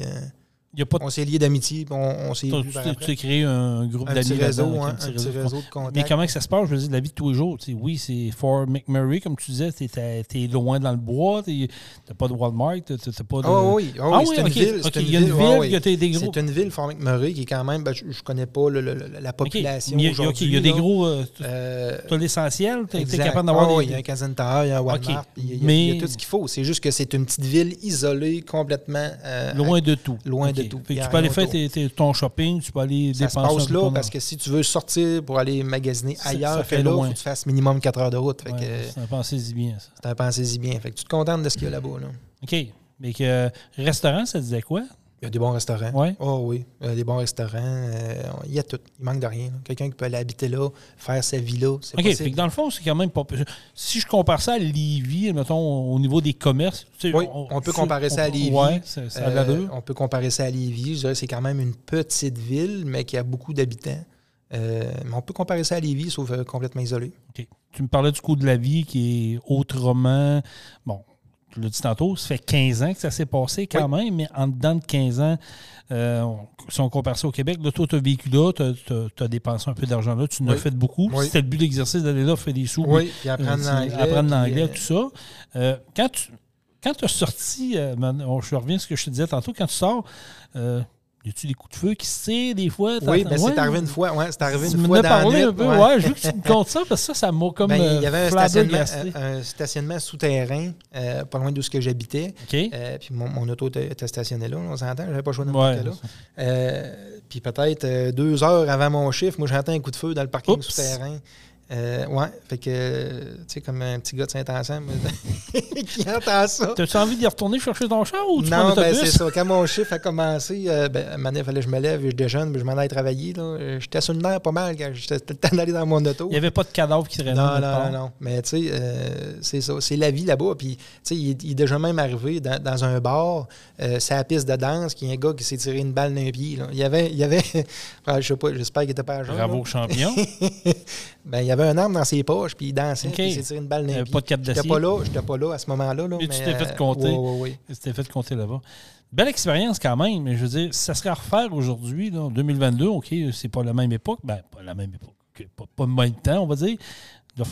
y a pas on s'est liés d'amitié, on, on s'est Tu t'es créé un groupe Un d'amis petit réseau, hein, un petit réseau de contacts. Mais comment que ça se passe, je veux dire, de la vie de tous les jours? tu oui, c'est Fort McMurray, comme tu disais, t'es, t'es loin dans le bois, t'es- t'as pas de Walmart, t'as pas de... Ah oui, ah Ah oui, c'est une ville. une des gros... C'est une ville, Fort McMurray, qui est quand même, ben, je, je connais pas le- le- le- la population il y a- aujourd'hui. OK, il y a des gros... euh, Euh, t'as l'essentiel, t'es Exact. capable d'avoir Ah des... oui, il y a un Tower, il y a un Walmart, y a- il y a tout ce qu'il faut. C'est juste que c'est une petite ville isolée, complètement. euh, Loin de tout. Loin de Tout. Fait que tu peux aller faire autour. tes- tes- ton shopping, tu peux aller Ça se dépenser passe un peu là parce que si tu veux sortir pour aller magasiner Ça- ailleurs ça fait là, il faut que tu fasses minimum 4 heures de route. Fait Ouais, que ça bien, ça. c'est un pensée-y bien. Fait que tu te contentes de ce qu'il y a là-bas. Là. OK. Mais que euh, restaurant, ça disait quoi? Il y a des bons restaurants. Ouais. Oh oui, il y a des bons restaurants. euh, il y a tout. Il manque de rien. Quelqu'un qui peut aller habiter là, faire sa vie là, c'est OK, fait que dans le fond, c'est quand même pas. Si je compare ça à Lévis, mettons, au niveau des commerces. tu sais, Oui, on peut comparer ça à Lévis. Oui, ça, ça a Euh, on peut comparer ça à Lévis. Je dirais que c'est quand même une petite ville, mais qui a beaucoup d'habitants. Euh, mais on peut comparer ça à Lévis, sauf complètement isolé. OK. Tu me parlais du coût de la vie qui est autrement. Bon, tu l'as dit tantôt, ça fait 15 ans que ça s'est passé quand même, mais en dedans de 15 ans, euh, si on compare ça au Québec, là, toi, tu as vécu là, tu as, dépensé un peu d'argent là, tu en as Oui. fait beaucoup. Oui. C'était le but de l'exercice d'aller là, faire des sous. Oui, puis Euh, apprendre tu- l'anglais. euh, tout ça. Euh, quand tu quand as sorti, euh, je reviens à ce que je te disais tantôt, quand tu sors, euh, y a-tu des coups de feu qui se des fois? Oui, T'as- ben, ouais. c'est arrivé une fois. Ouais, c'est arrivé Tu une fois la parlé un peu, ouais. ouais. Je veux que tu me comptes ça parce que ça, ça m'a comme Ben, euh, il y avait un stationnement, flabbergasté. un, un stationnement souterrain, euh, pas loin d'où ce que j'habitais. OK. Euh, puis mon, mon auto était, était stationné là, on s'entend, j'avais pas de me Ouais, là. Euh, puis peut-être euh, deux heures avant mon chiffre, moi j'entends un coup de feu dans le parking Oups. souterrain. Euh, ouais, fait que, tu sais, comme un petit gars de Saint-Anselme qui entend ça. T'as-tu envie d'y retourner chercher ton char ou tu Non, ben c'est ça. Quand mon chiffre a commencé, euh, ben, il fallait que je me lève, je déjeune, puis je m'en aille travailler. là. J'étais sur le nerf pas mal quand j'étais le temps d'aller dans mon auto. Il n'y avait pas de cadavre qui traînait. Non, non, non, non. Mais tu sais, euh, c'est ça. C'est la vie là-bas. Puis, tu sais, il, est- il est déjà même arrivé dans, dans un bar, euh, la piste de danse, qu'il y a un gars qui s'est tiré une balle d'un pied. Là. Il y avait, il y avait ah, je sais pas, j'espère qu'il était pas à jeun, Bravo, champion. Ben, il y avait un arme dans ses poches, puis il dansait, OK. puis il s'est tiré une balle pied. pas de cap J'étais pas là, j'étais pas là à ce moment-là. Là, Mais tu t'es fait euh, compter. ouais. C'était fait compter là-bas. Belle expérience quand même, mais je veux dire, ça serait à refaire aujourd'hui, en 2022, OK, c'est pas la même époque. Ben, pas la même époque. Pas, pas le même temps, on va dire. Le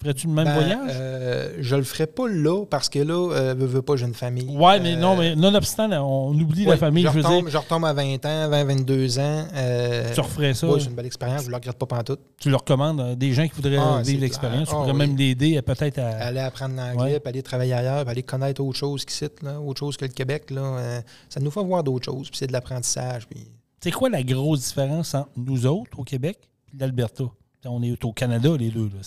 ferais-tu? Le même Ben, voyage? euh, je le ferai pas là parce que là, euh, veux, veux pas, j'ai une famille. ouais, mais Euh, non, mais nonobstant, on oublie la ouais, famille, je je veux retombe, dire. je retombe à 20 ans, 20, 22 ans. euh, Tu referais ça, ouais, c'est une belle expérience, je ne le regrette pas pantoute. tu le recommandes à des gens qui voudraient Ah, vivre l'expérience. Tu. Ah, pourrais oui. même l'aider peut-être à. Aller apprendre l'anglais, Ouais. aller travailler ailleurs, aller connaître autre chose qu'ici, là, autre chose que le Québec. Là, euh, ça nous fait voir d'autres choses, puis c'est de l'apprentissage. Puis... C'est quoi la grosse différence entre nous autres au Québec et l'Alberta? On est au Canada, les deux. Là.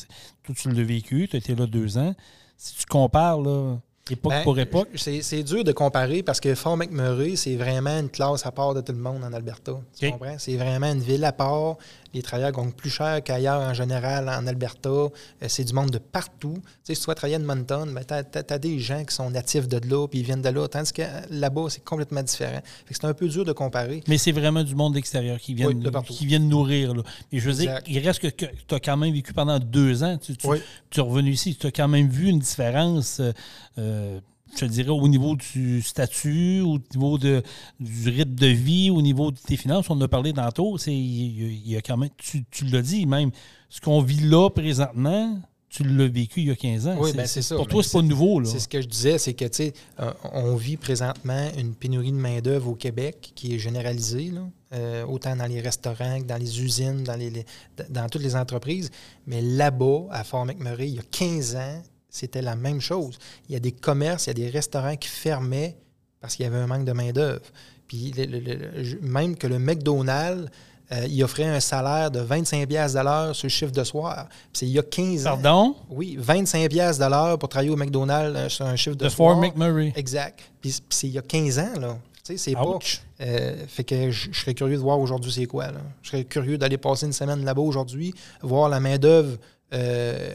Toi, tu l'as vécu, tu as été là deux ans. Si tu compares, là, époque Ben, pour époque, C'est dur de comparer parce que Fort McMurray, c'est vraiment une classe à part de tout le monde en Alberta. Tu comprends? C'est vraiment une ville à part. Les travailleurs gagnent plus cher qu'ailleurs en général en Alberta. Euh, C'est du monde de partout. Tu sais, si tu vas travailler à Edmonton, ben, tu as, des gens qui sont natifs de là puis ils viennent de là. Tandis que là-bas, c'est complètement différent. C'est un peu dur de comparer. mais c'est vraiment du monde extérieur qui vient, Oui, de partout. qui vient nourrir. Là. Et je veux Exact. dire, il reste que, tu as quand même vécu pendant deux ans. Tu, tu- Oui. tu es revenu ici, tu as quand même vu une différence. euh, euh, je te dirais au niveau du statut, au niveau de, du rythme de vie, au niveau de tes finances, on en a parlé tantôt, c'est, il, y a- quand même, tu, tu l'as dit même, ce qu'on vit là présentement, tu l'as vécu il y a 15 ans. Oui, ben, c'est ça. Pour Ben, toi, c'est pas c'est- nouveau. Là. C'est ce que je disais, c'est que, tu sais, euh, on vit présentement une pénurie de main-d'œuvre au Québec qui est généralisée, là, euh, autant dans les restaurants que dans les usines, dans, les, les- dans toutes les entreprises. Mais là-bas, à Fort McMurray, il y a 15 ans, c'était la même chose. Il y a des commerces, il y a des restaurants qui fermaient parce qu'il y avait un manque de main-d'œuvre. Puis le- le- le- je- même que le McDonald's, euh, il offrait un salaire de 25$ piastres de l'heure sur le chiffre de soir. C'est il y a 15 ans. Pardon? Oui, 25$ piastres de l'heure pour travailler au McDonald's euh, sur un chiffre de Fort soir. McMurray. Exact. Puis, c'est il y a 15 ans, là. Tu sais, c'est pas... Euh, fait que je je serais curieux de voir aujourd'hui c'est quoi, là. Je serais curieux d'aller passer une semaine là-bas aujourd'hui, voir la main-d'œuvre. Euh,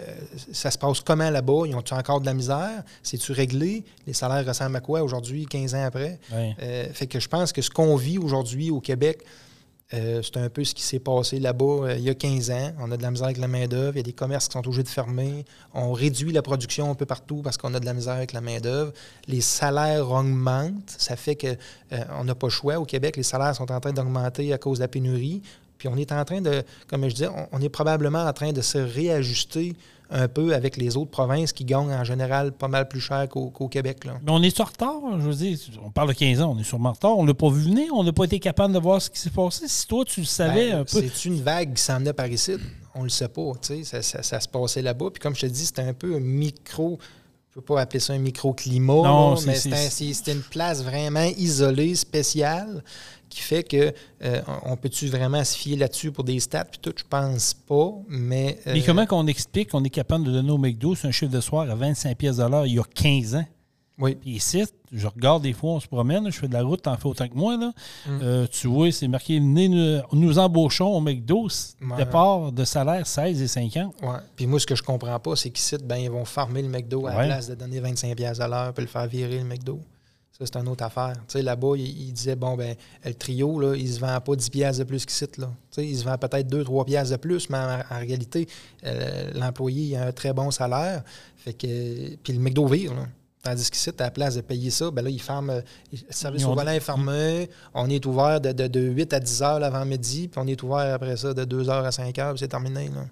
ça se passe comment là-bas? Ils ont-tu encore de la misère? C'est-tu réglé? Les salaires ressemblent à quoi aujourd'hui, 15 ans après? Euh, fait que je pense que ce qu'on vit aujourd'hui au Québec, euh, c'est un peu ce qui s'est passé là-bas il y a 15 ans. On a de la misère avec la main-d'œuvre. Il y a des commerces qui sont obligés de fermer. On réduit la production un peu partout parce qu'on a de la misère avec la main-d'œuvre. Les salaires augmentent. Ça fait que euh, on n'a pas le choix. Au Québec, les salaires sont en train d'augmenter à cause de la pénurie. Puis on est en train de, comme je disais, on, on est probablement en train de se réajuster un peu avec les autres provinces qui gagnent en général pas mal plus cher qu'au Québec. Là. Mais on est en retard, je veux dire. On parle de 15 ans, on est sûrement en retard. On ne l'a pas vu venir, on n'a pas été capable de voir ce qui s'est passé. Si toi, tu le savais Ben, un peu. C'est une vague qui s'en venait par ici. On le sait pas. tu sais, Ça, ça- ça se passait là-bas. Puis comme je te dis, c'était un peu un micro. Je ne peux pas appeler ça un microclimat, mais c'était une place vraiment isolée, spéciale, qui fait que euh, on peut-tu vraiment se fier là-dessus pour des stats? Puis tout, je pense pas, mais Mais euh, comment qu'on explique qu'on est capable de donner au McDo un chiffre de soir à 25 pièces de l'heure il y a 15 ans? oui, Puis ici, je regarde des fois, on se promène, je fais de la route, t'en fais autant que moi. Là. Mm. Euh, tu vois, c'est marqué nous, nous embauchons au McDo, Ouais. départ de salaire 16 et 50. ouais. Puis moi, ce que je comprends pas, c'est qu'ici, ben, ils vont farmer le McDo à Ouais. la place de donner 25$ piastres à l'heure puis le faire virer le McDo. Ça, c'est une autre affaire. Tu sais, là-bas, il, il disait, bon, ben, le trio, là, il se vend pas 10 piastres de plus qu'ici, là. Tu sais, il se vend peut-être 2-3 piastres de plus, mais en, en réalité, euh, l'employé, a un très bon salaire. Fait que, puis le McDo vire, là. Tandis qu'ici, à la place de payer ça, ben là, il ferme, euh, le service Ils au volant est fermé, on est ouvert de, de, de 8 à 10 heures l'avant-midi, puis on est ouvert après ça de 2 heures à 5 heures, puis c'est terminé, là.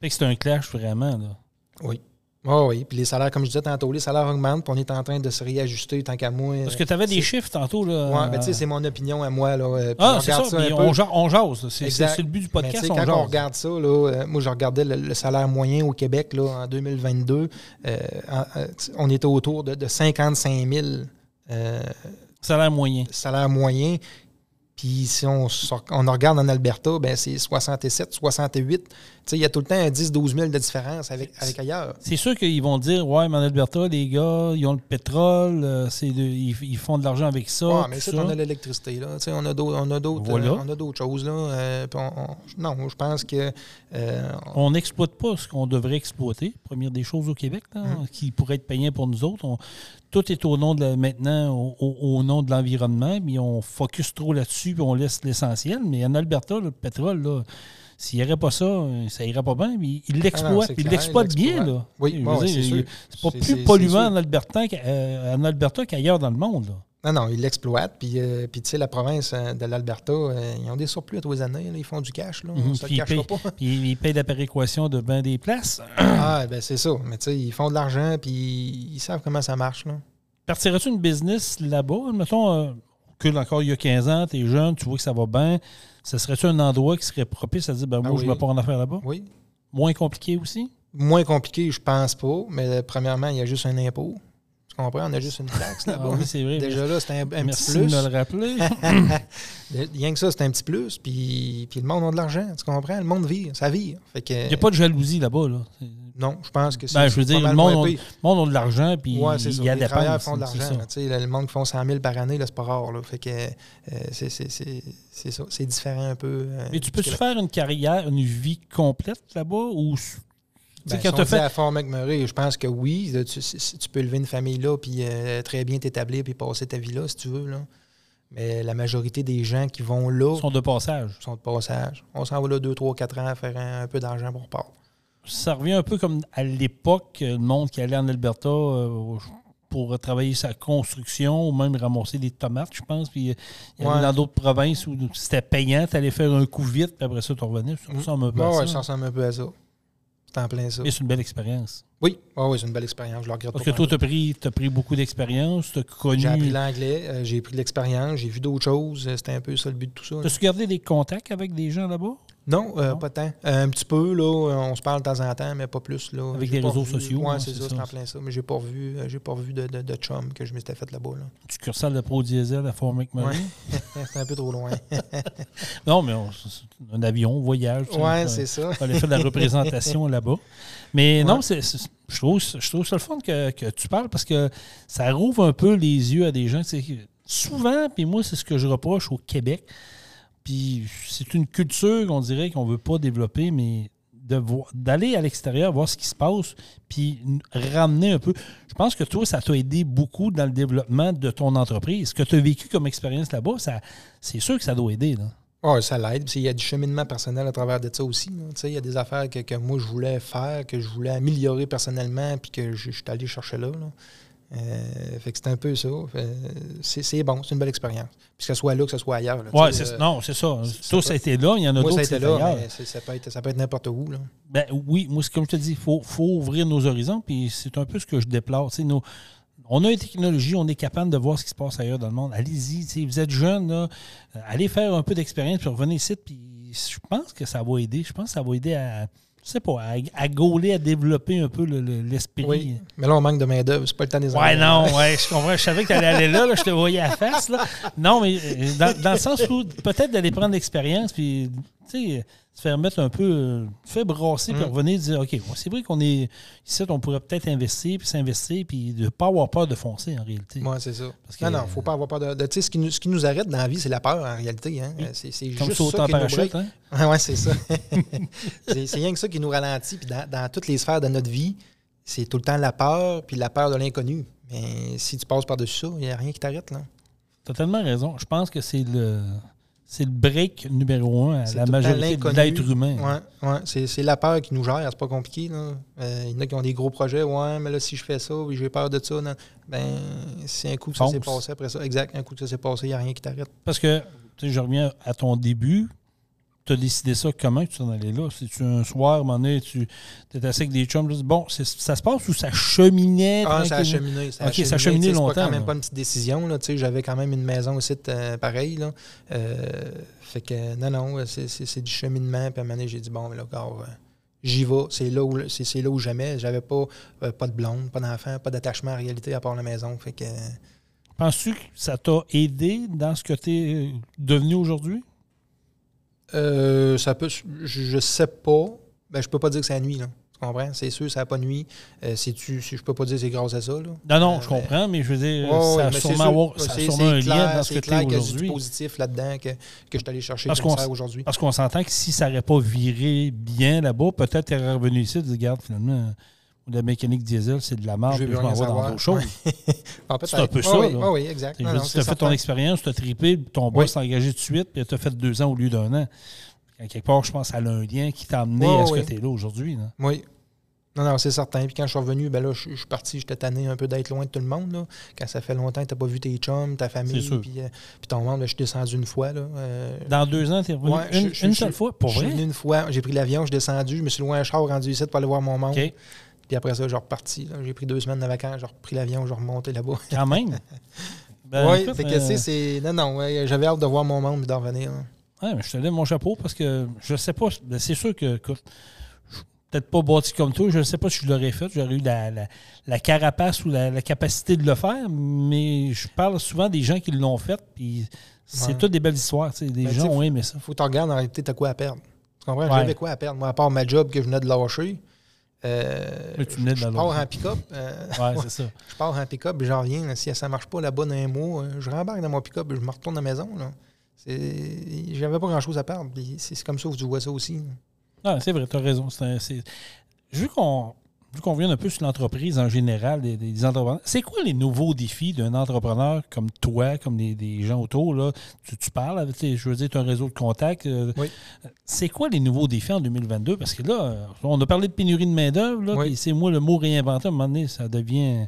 Fait que c'est un clash vraiment. Là. Oui. Ah oui, puis les salaires, comme je disais tantôt, les salaires augmentent, puis on est en train de se réajuster tant qu'à moi. Parce que tu avais des chiffres tantôt. Là, Ouais, ben tu sais, c'est mon opinion à moi. Là, euh, puis Ah, c'est ça, mais on, jase. C'est le but du Mais podcast. on quand jase. on regarde ça, là, euh, moi je regardais le, le salaire moyen au Québec là, en 2022, euh, on était autour de, de 55 000 euh, Salaire moyen. salaire moyen. Puis si on, on regarde en Alberta, ben c'est 67, 68. Il y a tout le temps un 10-12 000 de différence avec, avec ailleurs. C'est sûr qu'ils vont dire Ouais, mais en Alberta, les gars, ils ont le pétrole, euh, c'est de- ils, ils font de l'argent avec ça. Ouais, mais ça, on a l'électricité, là. Tu sais, on a d'autres, on a d'autres, Voilà. euh, choses, là. Euh, puis on- on- non, je pense que On n'exploite pas ce qu'on devrait exploiter. Première des choses au Québec, là, Hum. qui pourrait être payant pour nous autres. On- tout est au nom de la- maintenant au nom de l'environnement, mais on focus trop là-dessus puis on laisse l'essentiel. Mais en Alberta, le pétrole, là, s'il n'y aurait pas ça, euh, ça irait pas bien. Mais il Ah l'exploite. puis il l'exploite bien. Là. Oui, ouais, dire, c'est il- sûr. C'est pas plus polluant en Alberta, euh, en Alberta qu'ailleurs dans le monde. là. Non, non, ils l'exploitent. Puis, euh, puis tu sais, la province de l'Alberta, euh, ils ont des surplus à tous les années. là. Ils font du cash. Là. Mhm, Ça cachera payent- pas. Puis ils payent la péréquation de bien des places. ah, ben c'est ça. Mais tu sais, ils font de l'argent, puis ils savent comment ça marche. Là. Partirais-tu une business là-bas? Mettons, euh, que encore il y a 15 ans, tu es jeune, tu vois que ça va bien. Ce serait-tu un endroit qui serait propice à dire, ben, Ah moi, je ne vais pas en affaire là-bas? Oui. Moins compliqué aussi? Moins compliqué, je pense pas. Mais euh, premièrement, il y a juste un impôt. Tu comprends? On a juste une taxe Ah là-bas. oui, c'est vrai. Déjà là, c'est un, un Merci petit plus. de me le rappeler. Rien que ça, c'est un petit plus. Puis, puis le monde a de l'argent. Tu comprends? Le monde vit. Ça vit. Fait que, Il n'y a pas de jalousie là-bas. Là. Non, je pense que c'est. Ben, je veux dire, le monde, monde a de l'argent, puis Ouais, c'est ça. il y a Les des travailleurs font de l'argent. Le monde qui font 100 000 par année, c'est pas rare. Là. Fait que euh, c'est- c'est c'est- c'est ça. C'est différent un peu. euh, Mais tu peux-tu faire une carrière, une vie complète là-bas? Ou Ben, quand si as fait. à Fort McMurray, je pense que oui. Tu, peux élever une famille là, puis euh, très bien t'établir, puis passer ta vie là, si tu veux. Là. Mais la majorité des gens qui vont là sont de passage. sont de passage. On s'en va là 2, 3, 4 ans à faire un, un peu d'argent pour part. ça revient un peu comme à l'époque, euh, le monde qui allait en Alberta euh, pour travailler sa construction ou même ramasser des tomates, je pense. Puis il y avait Ouais. dans d'autres provinces où c'était payant, tu allais faire un coup vite, puis après ça, tu revenais. Ça ressemble un peu à ça. ça ressemble un peu à ça. C'est en plein ça. Mais c'est une belle expérience. Oui, ouais, ouais, c'est une belle expérience. Je le regrette Parce pas que toi, tu as pris, pris beaucoup d'expérience, tu as connu. J'ai appris l'anglais, euh, j'ai pris de l'expérience, j'ai vu d'autres choses. euh, C'était un peu ça le but de tout ça. As-tu gardé des contacts avec des gens là-bas? Non, euh, Non? pas tant. Euh, un petit peu, là, on se parle de temps en temps, mais pas plus. Là. Avec des réseaux sociaux, Ouais, hein, c'est ça, c'est en plein ça. Mais j'ai pas revu, euh, j'ai pas revu de, de, de chum que je m'étais fait là-bas. Là. Du cursal de Pro Diesel à Fort McMurray? Ouais. c'est un peu trop loin. Non, mais on- c'est un avion, voyage. tu on- c'est ça. On a fait de la représentation là-bas. Mais Ouais. non, c'est, je, trouve, je trouve ça le fun que, que tu parles parce que ça rouvre un peu les yeux à des gens. Souvent, puis moi, c'est ce que je reproche au Québec. Puis c'est une culture qu'on dirait qu'on ne veut pas développer, mais d'aller à l'extérieur, voir ce qui se passe, puis ramener un peu. Je pense que toi, ça t'a aidé beaucoup dans le développement de ton entreprise. Ce que tu as vécu comme expérience là-bas, c'est sûr que ça doit aider. Là. Ouais, ça l'aide. Il y a du cheminement personnel à travers de ça aussi. Il y a des affaires que, que moi, je voulais faire, que je voulais améliorer personnellement, puis que je, suis allé chercher là. Euh, fait que c'est un peu ça. C'est bon, c'est une belle expérience. Puis que ce soit là, que ce soit ailleurs. euh, non, c'est ça. peut- ça a été là, il y en a d'autres ça a été là, mais ça peut être, n'importe où. Là. Ben oui, moi, comme je te dis, il faut, faut ouvrir nos horizons, puis c'est un peu ce que je déplore. Nos- on a une technologie, on est capable de voir ce qui se passe ailleurs dans le monde. Allez-y, vous êtes là, euh, allez faire un peu d'expérience, puis revenez ici, puis je pense que ça va aider. Je pense que ça va aider à, je sais pas, à, à gauler, à développer un peu le- le- l'esprit. Oui. Mais là, on manque de main-d'œuvre. C'est pas le temps des Ouais, non, ouais, je comprends. Je savais que tu allais aller là, là, je te voyais à la face. Là. Non, mais euh, dans, dans le sens où peut-être d'aller prendre l'expérience, puis, tu sais, se faire mettre un peu, euh, faire brasser, puis Mm. revenir dire, OK, ouais, c'est vrai qu'on est ici, on pourrait peut-être investir, puis s'investir, puis de ne pas avoir peur de foncer, en réalité. Ouais, c'est ça. Parce que- non, non, faut pas avoir peur de. de- tu sais, ce, qui nous, ce qui nous arrête dans la vie, c'est la peur, en réalité. Hein? Oui. C'est juste sauter ça en qui parachute, hein? Ouais, c'est ça. c'est c'est rien que ça qui nous ralentit. Puis dans, dans toutes les sphères de notre vie, c'est tout le temps la peur, puis la peur de l'inconnu. Mais si tu passes par-dessus ça, il n'y a rien qui t'arrête. là. Tu as tellement raison. Je pense que c'est le, c'est le break numéro un à la majorité de l'être humain. Ouais, ouais. C'est la peur qui nous gère, c'est pas compliqué. là. Euh, Il y en a qui ont des gros projets. Ouais, mais là, si je fais ça, j'ai peur de ça, non. ben, c'est un coup que ça s'est passé après ça. Exact, un coup que ça s'est passé, il n'y a rien qui t'arrête. Parce que, tu sais, je reviens à ton début. Tu as décidé ça comment que tu en allais là? Si tu un soir, à un moment donné, tu étais assis avec des chums, tu dis, bon, c'est- ça se passe ou ça cheminait? Ah, ça a cheminé. Ça a Ok, ça a cheminé, C'est longtemps, pas quand même là. pas une petite décision. Là, tu sais, J'avais quand même une maison aussi euh, pareil. Là. Euh, fait que non, non, c'est- c'est c'est du cheminement. Puis à un moment donné, j'ai dit, bon, mais là, gars, euh, j'y vais. C'est là où c'est c'est là où jamais. J'avais pas, euh, pas de blonde, pas d'enfant, pas d'attachement en réalité à part la maison. Fait que. Penses-tu que ça t'a aidé dans ce que tu es devenu aujourd'hui? Euh, ça peut. Je, ne sais pas. Ben, je peux pas dire que c'est la nuit, là. Tu comprends? C'est sûr, ça n'a pas nuit. Euh, tu, je peux pas dire que c'est grâce à ça. Là. Non, non, je euh, comprends, mais je veux dire, ça a sûrement, ça a sûrement un lien dans ce que tu aujourd'hui. C'est positif là-dedans que, que je suis allé chercher aujourd'hui. Parce qu'on s'entend que si ça n'aurait pas viré bien là-bas, peut-être tu aurais revenu ici et dit, regarde, finalement la mécanique diesel, c'est de la merde, je, je m'en vais dans d'autres choses. c'est un peu ça. Oui, oui, exact. tu as fait ton expérience, tu as trippé, ton boss t'a engagé tout de suite, puis tu as fait deux ans au lieu d'un an. quelque part, je pense a un lien qui t'a amené à ce que tu es là aujourd'hui. Oui. Non, non, c'est certain. Puis quand je suis revenu, ben là, je, suis parti, j'étais tanné un peu d'être loin de tout le monde. Là. Quand ça fait longtemps que tu n'as pas vu tes chums, ta famille, puis, euh, puis ton monde, je suis descendu une fois. Là, euh, Dans deux ans, tu es revenu une, seule fois? Pour vrai? une fois. J'ai pris l'avion, je suis descendu, je me suis loué un char rendu ici pour aller voir mon monde. Puis après ça, j'ai reparti. J'ai pris deux semaines de vacances, j'ai repris l'avion, j'ai remonté là-bas. Quand même? Ben, oui, fait que, euh... c'est. Non, non, j'avais hâte de voir mon monde et d'en revenir. Oui, mais je te lève mon chapeau parce que je sais pas. Ben, c'est sûr que, écoute, peut-être pas bâti comme toi. Je ne sais pas si je l'aurais fait. J'aurais eu la, la, carapace ou la, capacité de le faire, mais je parle souvent des gens qui l'ont fait. Puis c'est toutes des belles histoires. Des ben, gens ont aimé ça. faut que tu regardes en réalité, tu as quoi à perdre. Tu comprends? J'avais quoi à perdre? Moi, à part ma job que je venais de lâcher, euh, je, pars en pick-up. Euh, ouais, c'est ça. Je pars en pick-up et j'en reviens. Si ça ne marche pas là-bas dans un mois, euh, je rembarque dans mon pick-up et je me retourne à la maison. J'avais pas grand-chose à perdre. C'est comme ça que tu vois ça aussi. Ah, c'est vrai, tu as raison. Vu qu'on vu qu'on vient un peu sur l'entreprise en général, des, entrepreneurs, c'est quoi les nouveaux défis d'un entrepreneur comme toi, comme des, gens autour? Là? Tu, parles avec, je veux dire, tu as un réseau de contacts. Euh, oui. C'est quoi les nouveaux défis en 2022? Parce que là, on a parlé de pénurie de main-d'œuvre, oui. c'est moi le mot réinventé, à un moment donné, ça devient.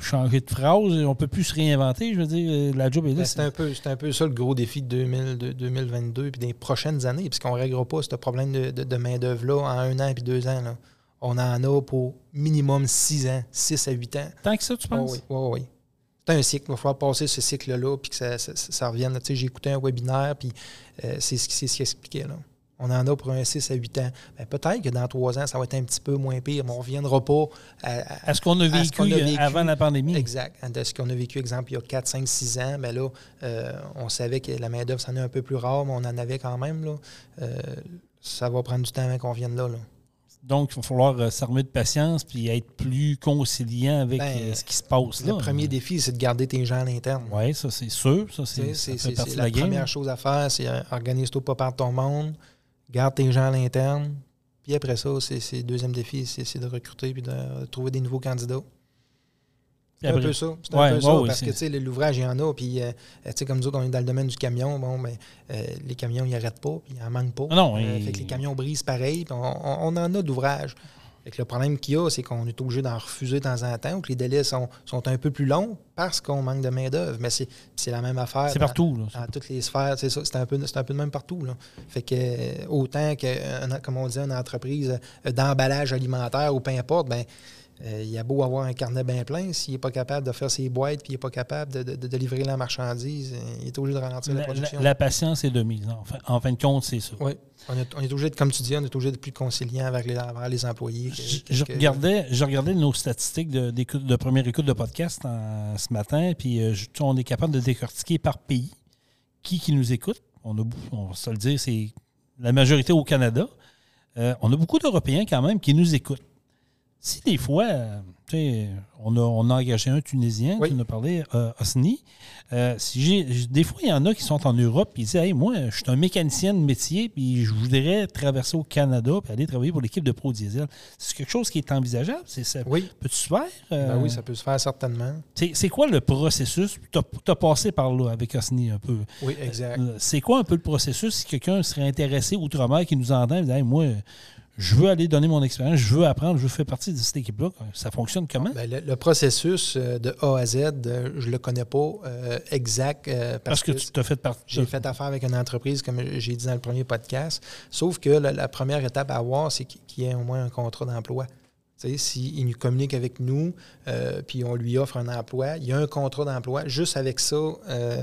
changer de phrase, on ne peut plus se réinventer. Je veux dire, la job est là. C'est un, peu, un peu ça le gros défi de, 2022 et des prochaines années, puisqu'on ne réglera pas ce problème de, de main-d'œuvre-là en un an et deux ans. Là on en a pour minimum 6 ans, 6 à 8 ans. Tant que ça, tu penses? oui, oui, oui. C'est un cycle. Il va falloir passer ce cycle-là puis que ça, ça, revienne. J'ai écouté un webinaire, puis euh, c'est ce qu'il expliquait. Là. On en a pour un 6 à 8 ans. Ben, peut-être que dans 3 ans, ça va être un petit peu moins pire, mais on ne reviendra pas à, ce qu'on a, vécu avant la pandémie. Exact. À ce qu'on a vécu, exemple, il y a 4, 5, 6 ans, ben là, euh, on savait que la main-d'œuvre, c'en est un peu plus rare, mais on en avait quand même. Là. Euh, ça va prendre du temps avant qu'on vienne là. là. Donc, il va falloir euh, s'armer de patience puis être plus conciliant avec ben, euh, ce qui se passe là. Le premier défi, c'est de garder tes gens à l'interne. Oui, ça, c'est sûr. Ça, c'est la, la première chose à faire, c'est euh, organise-toi pas par ton monde, garde tes gens à l'interne. Puis après ça, c'est le deuxième défi, c'est de recruter puis de trouver des nouveaux candidats. C'est un peu ça. C'est un peu ça. parce que l'ouvrage, il y en a. Puis, euh, comme nous autres, on est dans le domaine du camion. Bon, ben, euh, les camions, ils n'arrêtent pas. Puis, ils n'en manquent pas. Ah non, euh, fait que les camions brisent pareil. on, on, en a d'ouvrages. Le problème qu'il y a, c'est qu'on est obligé d'en refuser de temps en temps ou que les délais sont, sont un peu plus longs parce qu'on manque de main-d'œuvre. Mais c'est la même affaire. C'est partout. Là, dans toutes les sphères. C'est ça. C'est un, peu, un peu de même partout. Là. Fait que autant que, comme on dit, une entreprise d'emballage alimentaire ou peu importe, ben euh, il a beau avoir un carnet bien plein, s'il n'est pas capable de faire ses boîtes puis il n'est pas capable de, livrer la marchandise, euh, il est obligé de ralentir la, production. La, patience est de mise. En fin, de compte, c'est ça. Oui. On est, on est, obligé, de, comme tu dis, on est obligé d'être plus conciliant avec les, les employés. je, regardais, je regardais nos statistiques de, de première écoute de podcast ce matin, puis euh, on est capable de décortiquer par pays qui, qui nous écoute. On, a, on va se le dire, c'est la majorité au Canada. on a beaucoup d'Européens quand même qui nous écoutent si des fois, on a, on a engagé un Tunisien, qui nous a parlé, euh, Osni. Euh, si des fois, il y en a qui sont en Europe et ils disent Hey, moi, je suis un mécanicien de métier, puis je voudrais traverser au Canada et aller travailler pour l'équipe de Pro Diesel. C'est quelque chose qui est envisageable? C'est, ça, oui. Peux-tu se faire? Euh, ben oui, ça peut se faire certainement. C'est, quoi le processus? Tu as, passé par là avec Osni un peu. Oui, exact. c'est quoi un peu le processus? Si quelqu'un serait intéressé outre-mer qui nous entend et dit hey, moi, je veux aller donner mon expérience, je veux apprendre, je veux faire partie de cette équipe-là. Ça fonctionne comment? Ben, le, processus euh, de A à Z, euh, je ne le connais pas euh, exact. parce, que, tu t'as fait partie. J'ai fait affaire avec une entreprise, comme j'ai dit dans le premier podcast. Sauf que la, première étape à avoir, c'est qu'il y ait au moins un contrat d'emploi. S'il nous communique avec nous, puis on lui offre un emploi, il y a un contrat d'emploi. Juste avec ça,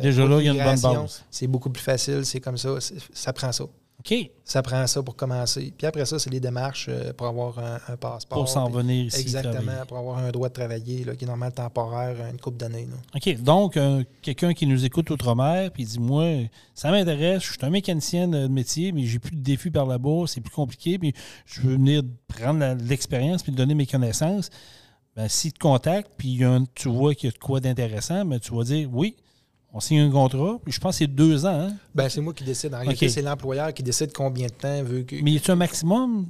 déjà là, il y a une bonne base. C'est beaucoup plus facile, c'est comme ça, ça prend ça. OK. Ça prend ça pour commencer. Puis après ça, c'est les démarches euh, pour avoir un, un passeport. Pour s'en venir ici. Exactement, travailler. pour avoir un droit de travailler, là, qui est normal temporaire, une couple d'années. OK. Donc, euh, quelqu'un qui nous écoute outre-mer, puis dit Moi, ça m'intéresse, je suis un mécanicien de métier, mais j'ai plus de défis par là-bas, c'est plus compliqué, puis je veux venir prendre la- l'expérience puis donner mes connaissances. Ben, s'il te contacte, puis un- tu vois qu'il y a de quoi d'intéressant, ben, tu vas dire Oui, on signe un contrat, puis je pense que c'est deux ans. hein? Ben, c'est moi qui décide. En réalité, c'est l'employeur qui décide combien de temps veut que. Mais y a-tu un maximum?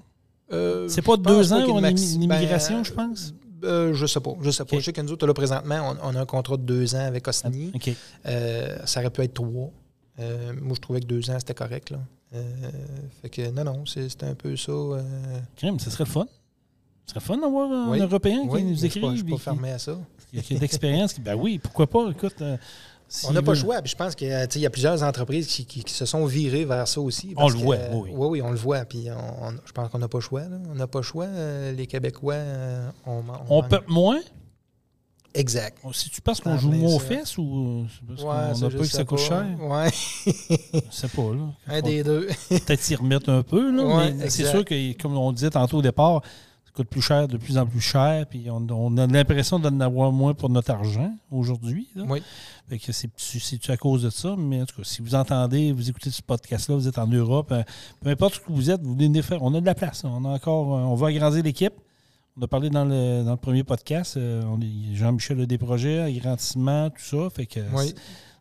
Euh, C'est pas deux ans a en une maxi- immi- immigration, ben, je pense? euh, je sais pas. Je sais pas. OK. Je sais que nous autres, là, présentement, on, on a un contrat de deux ans avec Osni. Euh, ça aurait pu être trois. Euh, moi, je trouvais que deux ans, c'était correct. Là. Euh, fait que non, non, c'est c'est un peu ça. euh, Crème, ce serait le fun. Ce serait fun d'avoir un Oui. Européen oui, qui nous écrit. je suis pas fermé à ça. Il y a, qui a de l'expérience. qui- Ben oui, pourquoi pas? Écoute, On n'a pas le choix. Puis je pense qu'il y, a- plusieurs entreprises qui, qui- qui se sont virées vers ça aussi. On le voit, oui, oui. oui, on le voit. Puis on- on- je pense qu'on n'a pas le choix. là. On n'a pas le choix. euh, les Québécois, euh, on, On manque- peut moins? Exact. Si tu penses qu'on joue moins aux fesses ou euh, c'est parce Ouais, qu'on que ça coûte cher? Ouais, sais pas, là. un des deux. Peut-être s'y remettre un peu, là. Ouais, mais c'est sûr que, comme on disait tantôt au départ, coûte plus cher, de plus en plus cher, puis on, on a l'impression d'en avoir moins pour notre argent aujourd'hui. Oui. Fait que c'est c'est à cause de ça, mais en tout cas, si vous entendez, vous écoutez ce podcast-là, vous êtes en Europe, euh, peu importe où vous êtes, vous venez faire. On a de la place. On a encore, euh, on va agrandir l'équipe. On a parlé dans le, dans le premier podcast. euh, Jean-Michel a des projets, agrandissement, tout ça. Fait que Oui.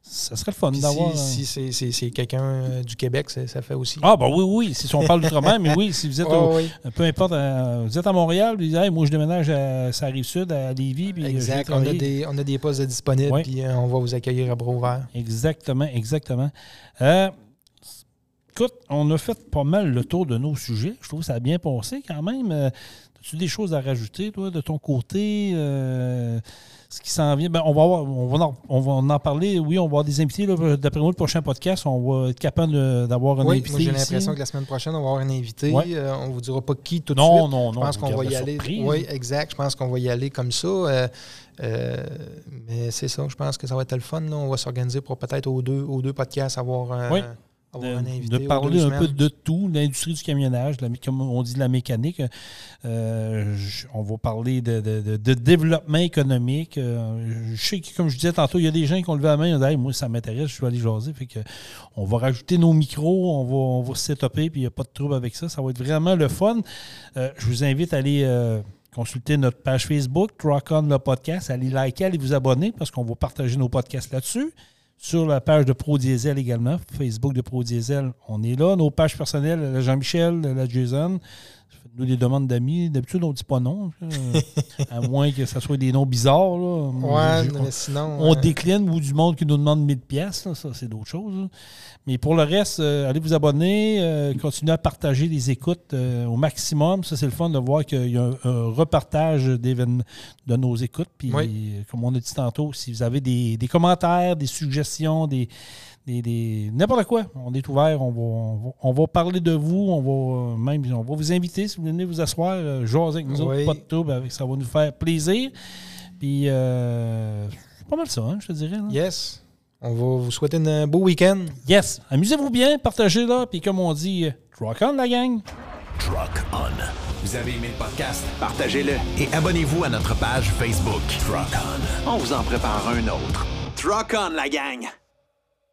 Ça serait le fun d'avoir. si, un- si c'est- quelqu'un euh, du Québec, ça, fait aussi. Ah, ben oui, oui, si on parle d'outre-mer, mais oui, si vous êtes, au- oui. peu importe, euh, vous êtes à Montréal, vous dites, Hey, moi je déménage à ça rive sud, à Lévis, puis euh, Exact. On a, des, on a des postes disponibles, puis euh, on va vous accueillir à bras ouverts. Exactement, exactement. Euh, écoute, on a fait pas mal le tour de nos sujets. Je trouve que ça a bien passé quand même. Euh, As-tu des choses à rajouter, toi, de ton côté? euh, ce qui s'en vient, ben, on, va avoir- on, va en, on va en parler. Oui, on va avoir des invités. D'après moi, le prochain podcast, on va être capable de- d'avoir un Oui, invité. moi j'ai l'impression que la semaine prochaine, on va avoir un invité. Ouais. Euh, on ne vous dira pas qui tout de Non, suite. non, non. Je pense on qu'on va y aller. surprise. Oui, exact. Je pense qu'on va y aller comme ça. Euh, euh, mais c'est ça. Je pense que ça va être le fun. là. On va s'organiser pour peut-être aux deux, aux deux podcasts avoir, un- Oui. De, de parler un peu de tout, l'industrie du camionnage, la- comme on dit, la mécanique. Euh, je- on va parler de, de- de- de développement économique. Euh, je sais que, comme je disais tantôt, il y a des gens qui ont levé la main et ont dit Hey, Moi, ça m'intéresse, je vais aller jaser. Fait que, on va rajouter nos micros, on va, on va se setuper, puis il n'y a pas de trouble avec ça. Ça va être vraiment le fun. Euh, je vous invite à aller. Consulter notre page Facebook, Rock On le podcast, allez liker, allez vous abonner parce qu'on va partager nos podcasts là-dessus sur la page de Pro Diesel également, Facebook de Pro Diesel, on est là. Nos pages personnelles, la Jean-Michel, la Jason, nous des demandes d'amis. D'habitude, on ne dit pas non, à moins que ce soit des noms bizarres. là. Ouais, Je- mais sinon. on décline ou du monde qui nous demande 1000 pièces, ça c'est d'autres choses. là. Mais pour le reste, euh, allez vous abonner, euh, continuez à partager les écoutes euh, au maximum. Ça c'est le fun de voir qu'il y a un, un repartage de nos écoutes. Puis Oui. comme on a dit tantôt, si vous avez des, des commentaires, des suggestions, des, des- des- n'importe quoi, on est ouvert, on va, on va, on va parler de vous, on va euh, même on va vous inviter si vous venez vous asseoir, euh, jaser avec nous autres, pas de trouble, avec- ça va nous faire plaisir. Puis, euh, c'est pas mal ça, hein, je te dirais. là. Yes. On va vous souhaiter un beau week-end. Yes. Amusez-vous bien, partagez là, puis comme on dit, euh, rock on la gang. Truck On. Vous avez aimé le podcast? Partagez-le et abonnez-vous à notre page Facebook. Truck On. On vous en prépare un autre. Truck on, la gang!